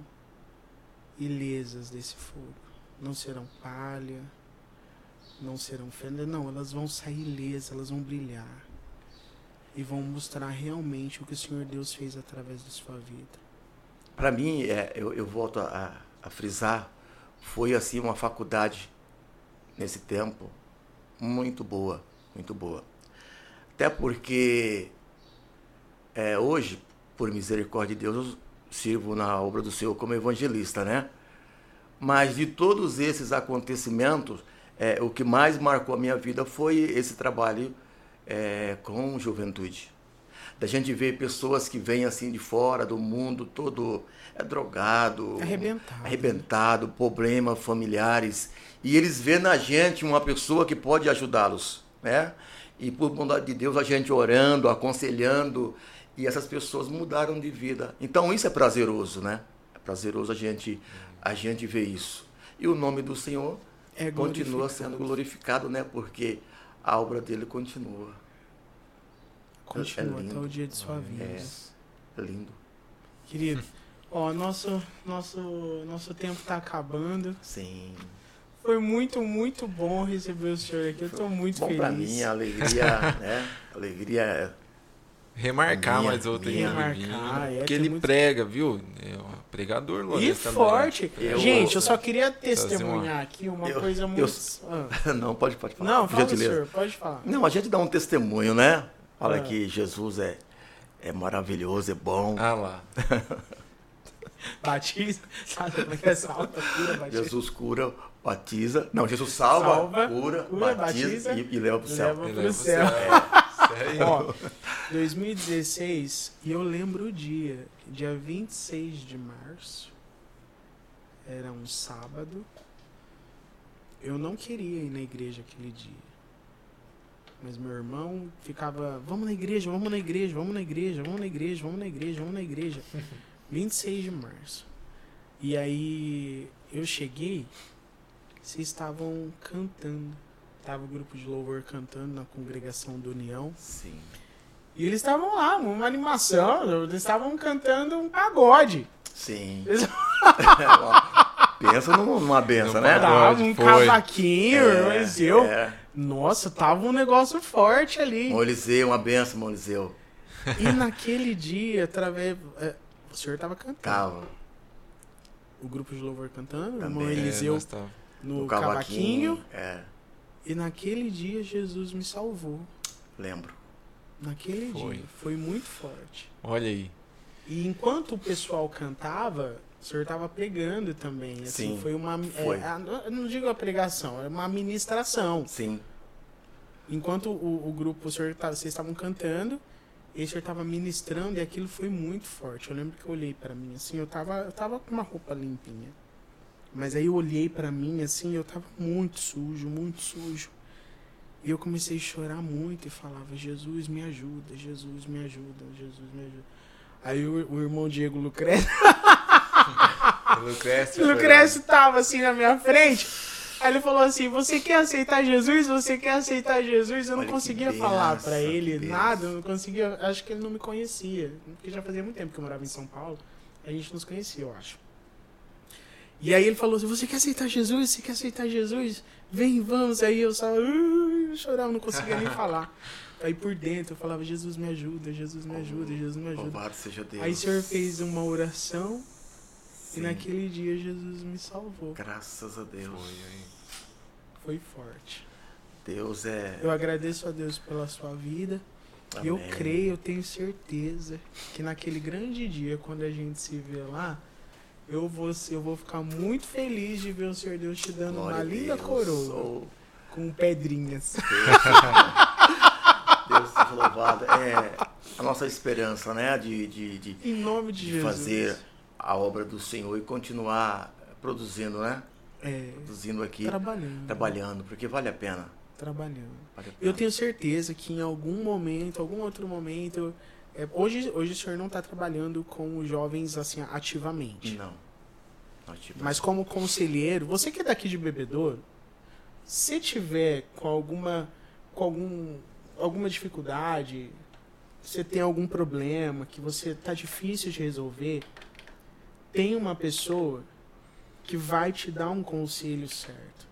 ilesas desse fogo. Não serão palha, não serão fenda, não, elas vão sair ilesas, elas vão brilhar. E vão mostrar realmente o que o Senhor Deus fez através da sua vida. Para mim, é, eu, eu volto a, a frisar, foi assim uma faculdade nesse tempo muito boa, muito boa. Até porque é, hoje, por misericórdia de Deus, eu sirvo na obra do Senhor como evangelista, né? Mas de todos esses acontecimentos, é, o que mais marcou a minha vida foi esse trabalho é, com juventude. Da gente ver pessoas que vêm assim de fora do mundo todo é drogado, Arrebentado. arrebentado, problemas familiares, e eles vêem na gente uma pessoa que pode ajudá-los, né? E por bondade de Deus a gente orando, aconselhando, e essas pessoas mudaram de vida. Então isso é prazeroso, né? É prazeroso a gente a gente ver isso. E o nome do Senhor É continua sendo glorificado, né? Porque a obra dele continua. Continua É até o dia de sua vida. É, é lindo. Querido, ó, nosso, nosso, nosso tempo tá acabando. Sim. Foi muito, muito bom receber o senhor aqui. Eu tô muito Bom feliz. pra mim, a alegria, *laughs* né? A alegria é Remarcar Minha- mais outra. Remarcar, é, Porque ele muito- prega, viu? É um pregador, E Lourenço, também. forte. Eu- Gente, eu só queria testemunhar aqui uma Eu- coisa eu- muito. Ah. *laughs* Não, pode, pode falar. Não, fala, gentileza. senhor, pode falar. Não, a gente dá um testemunho, né? Fala Ah. que Jesus é, é maravilhoso, é bom. Ah lá. *laughs* Como é que é cura, Batista? Jesus cura, batiza. Não, Jesus salva, Salva, cura, cura, batiza, batiza, e, e leva pro céu. leva pro leva céu. *laughs* Ó, *laughs* 2016, e eu lembro o dia, dia 26 de março era um sábado. Eu não queria ir na igreja aquele dia. Mas meu irmão ficava, vamos na igreja, vamos na igreja, vamos na igreja, vamos na igreja, vamos na igreja, vamos na igreja. *laughs* 26 de março. E aí eu cheguei, vocês estavam cantando. Tava o grupo de louvor cantando na congregação do União. Sim. E eles estavam lá, uma animação, eles estavam cantando um pagode. Sim. *laughs* Eles Pensa numa benção, né? estavam um foi. cavaquinho, mas eu. É. Nossa, tava um negócio forte ali. Moliseu, uma benção, Moliseu. E naquele dia, através. é, o senhor tava cantando. Tava. O grupo de louvor cantando, o irmão Também. É, Eliseu tava- no o cavaquinho. cavaquinho. É, E naquele dia Jesus me salvou. lembro. Naquele Foi. dia. Foi muito forte. Olha aí. E enquanto o pessoal cantava, o senhor estava pregando também. Assim, Sim, foi uma. é, foi. a- eu não digo a pregação, é uma ministração. Sim. Enquanto o, o grupo, o senhor, tava- vocês estavam cantando, e o senhor estava ministrando, e aquilo foi muito forte. Eu lembro que eu olhei para mim, assim, eu tava, eu tava com uma roupa limpinha. Mas aí eu olhei para mim, assim, eu tava muito sujo, muito sujo. E eu comecei a chorar muito e falava: Jesus, me ajuda, Jesus, me ajuda, Jesus, me ajuda. Aí o, o irmão Diego Lucrécio, *laughs* Lucrécio. Lucrécio tava assim na minha frente. Aí ele falou assim: Você quer aceitar Jesus? Você quer aceitar Jesus? Eu não Olha conseguia falar pra ele nada, eu não conseguia. Acho que ele não me conhecia. Porque já fazia muito tempo que eu morava em São Paulo. A gente nos conhecia, eu acho. E aí ele falou assim: Você quer aceitar Jesus? Você quer aceitar Jesus? Vem, vamos. Aí eu só uh, chorava, não conseguia nem falar. *laughs* Aí por dentro eu falava: Jesus me ajuda, Jesus me ajuda, Jesus me ajuda. Louvado seja Deus. Aí o senhor fez uma oração Sim. e naquele dia Jesus me salvou. Graças a Deus. Foi. Foi forte. Deus é. Eu agradeço a Deus pela sua vida. E eu Amém. creio, eu tenho certeza que naquele grande dia, quando a gente se vê lá, eu vou, eu vou ficar muito feliz de ver o Senhor Deus te dando Glória uma linda Deus. coroa Oh, com pedrinhas. *laughs* Deus seja louvado. É a nossa esperança, né? De, de, de, Em nome de, de Jesus. fazer a obra do Senhor e continuar produzindo, né? É, Produzindo aqui, trabalhando. trabalhando, porque vale a pena. Trabalhando. Vale a pena. Eu tenho certeza que em algum momento, algum outro momento. É, hoje, hoje o senhor não está trabalhando com os jovens assim ativamente. Não. Tivemos- Mas como conselheiro, você que é daqui de Bebedouro, se tiver com alguma com algum alguma dificuldade, você tem algum problema que você tá difícil de resolver, tem uma pessoa que vai te dar um conselho certo,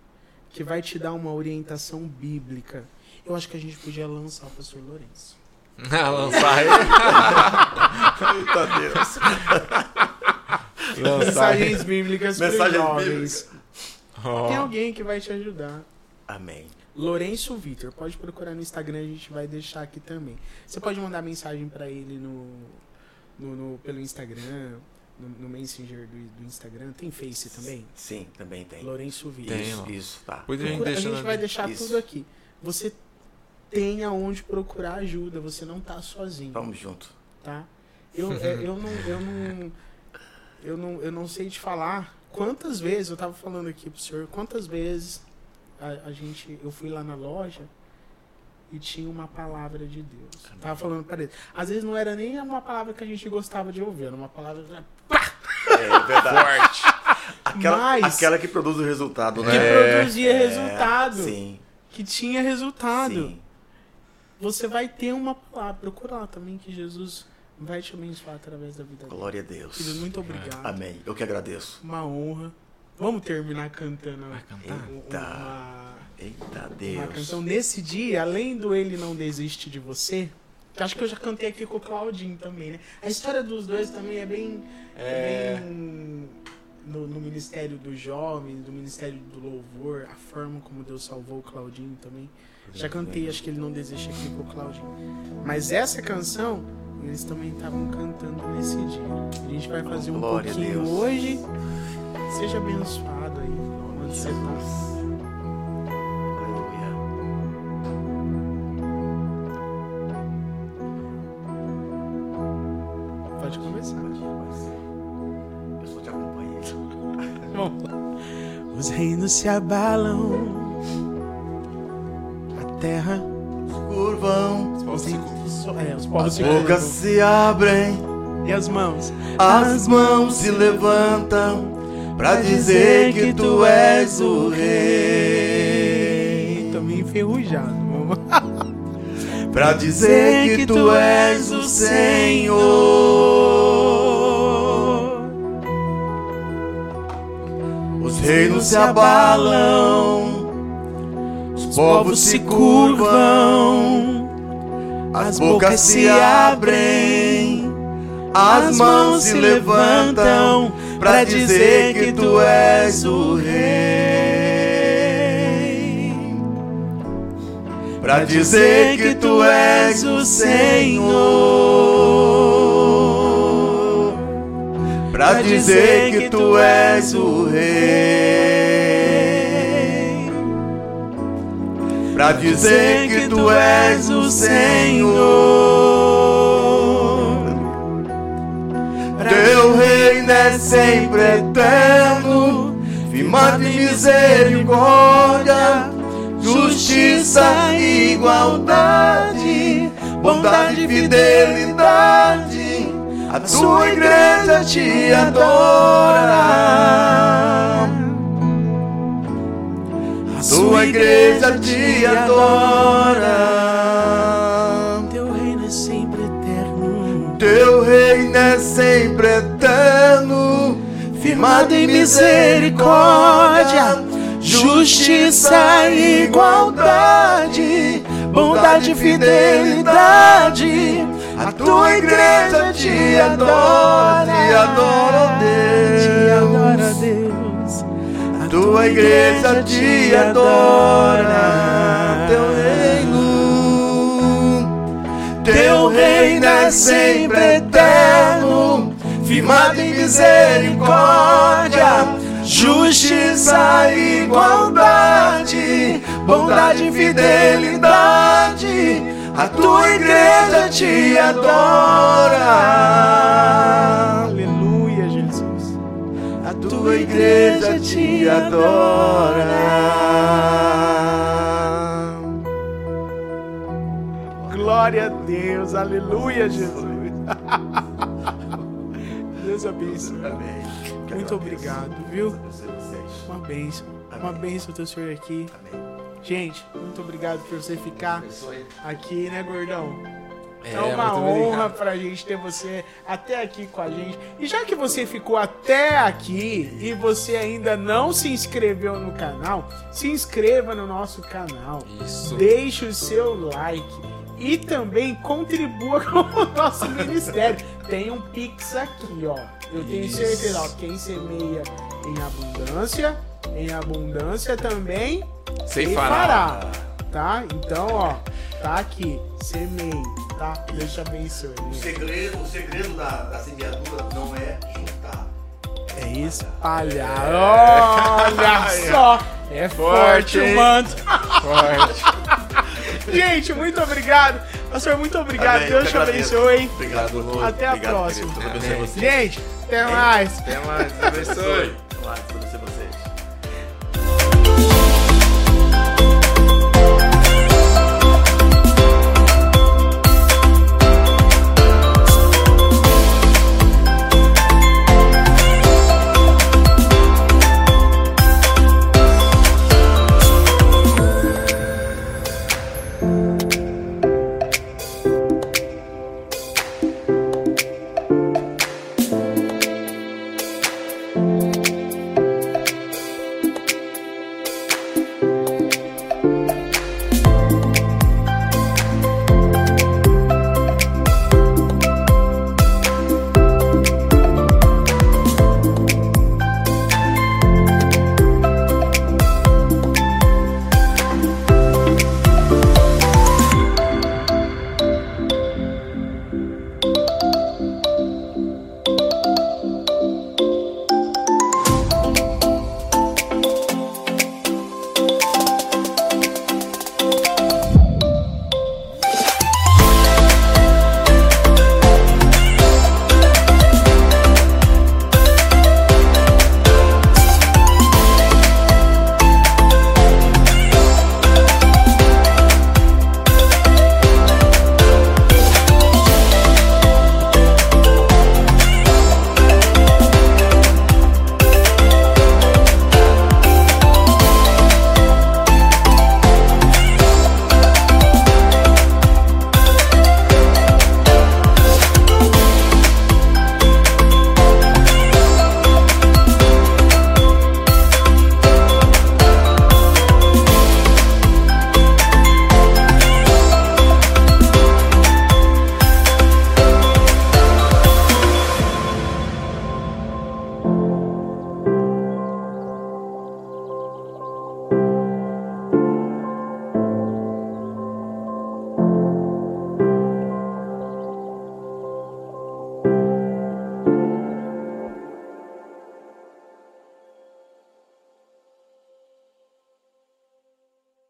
que vai te dar uma orientação bíblica. Eu acho que a gente podia lançar o pastor Lourenço. *laughs* Lançar ele. Eita Deus. Lançar Mensagens bíblicas para Mensagens jovens. bíblicas. Tem alguém que vai te ajudar. Amém. Lourenço Vitor, pode procurar no Instagram, a gente vai deixar aqui também. Você pode mandar mensagem pra ele no, no, no- pelo Instagram, no, no Messenger do, do Instagram. Tem Face também? Sim, também tem. Lourenço Vitor. Tem, isso, ó. isso, tá. Depois a gente Procura- a gente vai deixar Isso. tudo aqui. Você tem aonde procurar ajuda, você não tá sozinho, Vamos junto. tá? Eu, é, eu, não, eu, não, eu, não, eu não sei te falar quantas vezes, eu tava falando aqui pro senhor, quantas vezes a, a gente, eu fui lá na loja e tinha uma palavra de Deus. Amém. Tava falando para ele. Às vezes não era nem uma palavra que a gente gostava de ouvir, era uma palavra É verdade. Aquela, Mas- aquela que produz o resultado, que né? É, produzia É, resultado, Sim, que tinha resultado. sim. Você vai ter uma palavra. Procura lá também que Jesus vai te abençoar através da vida dele. Glória a Deus. Querido, muito obrigado. Amém. Eu que agradeço. Uma honra. Vamos terminar cantando Vai cantar? Eita. uma, Eita uma Deus. canção. Nesse dia, além do Ele Não Desiste de Você, que acho que eu já cantei aqui com o Claudinho também, né? A história dos dois também é bem... É. É bem no, no Ministério dos Jovens, do Ministério do Louvor, a forma como Deus salvou o Claudinho também. Já cantei, acho que ele não desiste aqui com o Claudinho. Mas essa canção, eles também estavam cantando nesse dia. A gente vai fazer um Glória pouquinho hoje. Seja abençoado aí onde você tá. Aleluia. Pode começar. Eu só te *laughs* lá. Os reinos se abalam, terra. Curvão, Os, reinos- é, os povos as se bocas curvam. se abrem, E as mãos? as mãos se levantam pra dizer que tu és o rei. Tô meio enferrujado. *laughs* Pra dizer que tu és o Senhor. Os reinos se abalam, os povos se curvam, as bocas se abrem, as mãos se levantam pra dizer que tu és o rei. Pra dizer que tu és o Senhor. Pra dizer que tu és o Rei. Pra dizer que tu és o Senhor. Teu reino é sempre eterno, firmado em misericórdia, justiça e igualdade, bondade e fidelidade. A tua igreja te adora. Tua igreja te adora. Teu reino é sempre eterno. Teu reino é sempre eterno, firmado em misericórdia, justiça e igualdade, bondade e fidelidade. A tua igreja te adora, te adora, Te adora, Deus. Tua igreja te adora, teu reino. Teu reino é sempre eterno, firmado em misericórdia, justiça e igualdade, bondade e fidelidade. A tua igreja te adora. A igreja te adora. Glória a Deus. Aleluia, Jesus. Deus abençoe. Muito obrigado, viu? Uma bênção. Uma bênção ter o senhor aqui. Gente, muito obrigado por você ficar aqui, né, gordão? É, É, uma honra obrigado. pra gente ter você até aqui com a gente. E já que você ficou até aqui e você ainda não se inscreveu no canal, se inscreva no nosso canal. Isso. Deixe o seu like e também contribua *laughs* com o nosso ministério. Tem um Pix aqui, ó. Eu tenho Isso. certeza, ó, quem semeia em abundância, em abundância também Ceifará. Tá? Então, ó, tá aqui. Semeie, tá? Deus te abençoe. O segredo, o segredo da, da semeadura não é juntar. É espalhar. Olha *laughs* só! É forte, Forte, o hein? manto. Forte. *laughs* Gente, muito obrigado. Pastor, muito obrigado. Amém, Deus eu te abençoe. Obrigado, Lulu. Até a Obrigado, próxima. vocês. Gente, até mais. Até mais. Deus abençoe. Até mais. Deus abençoe.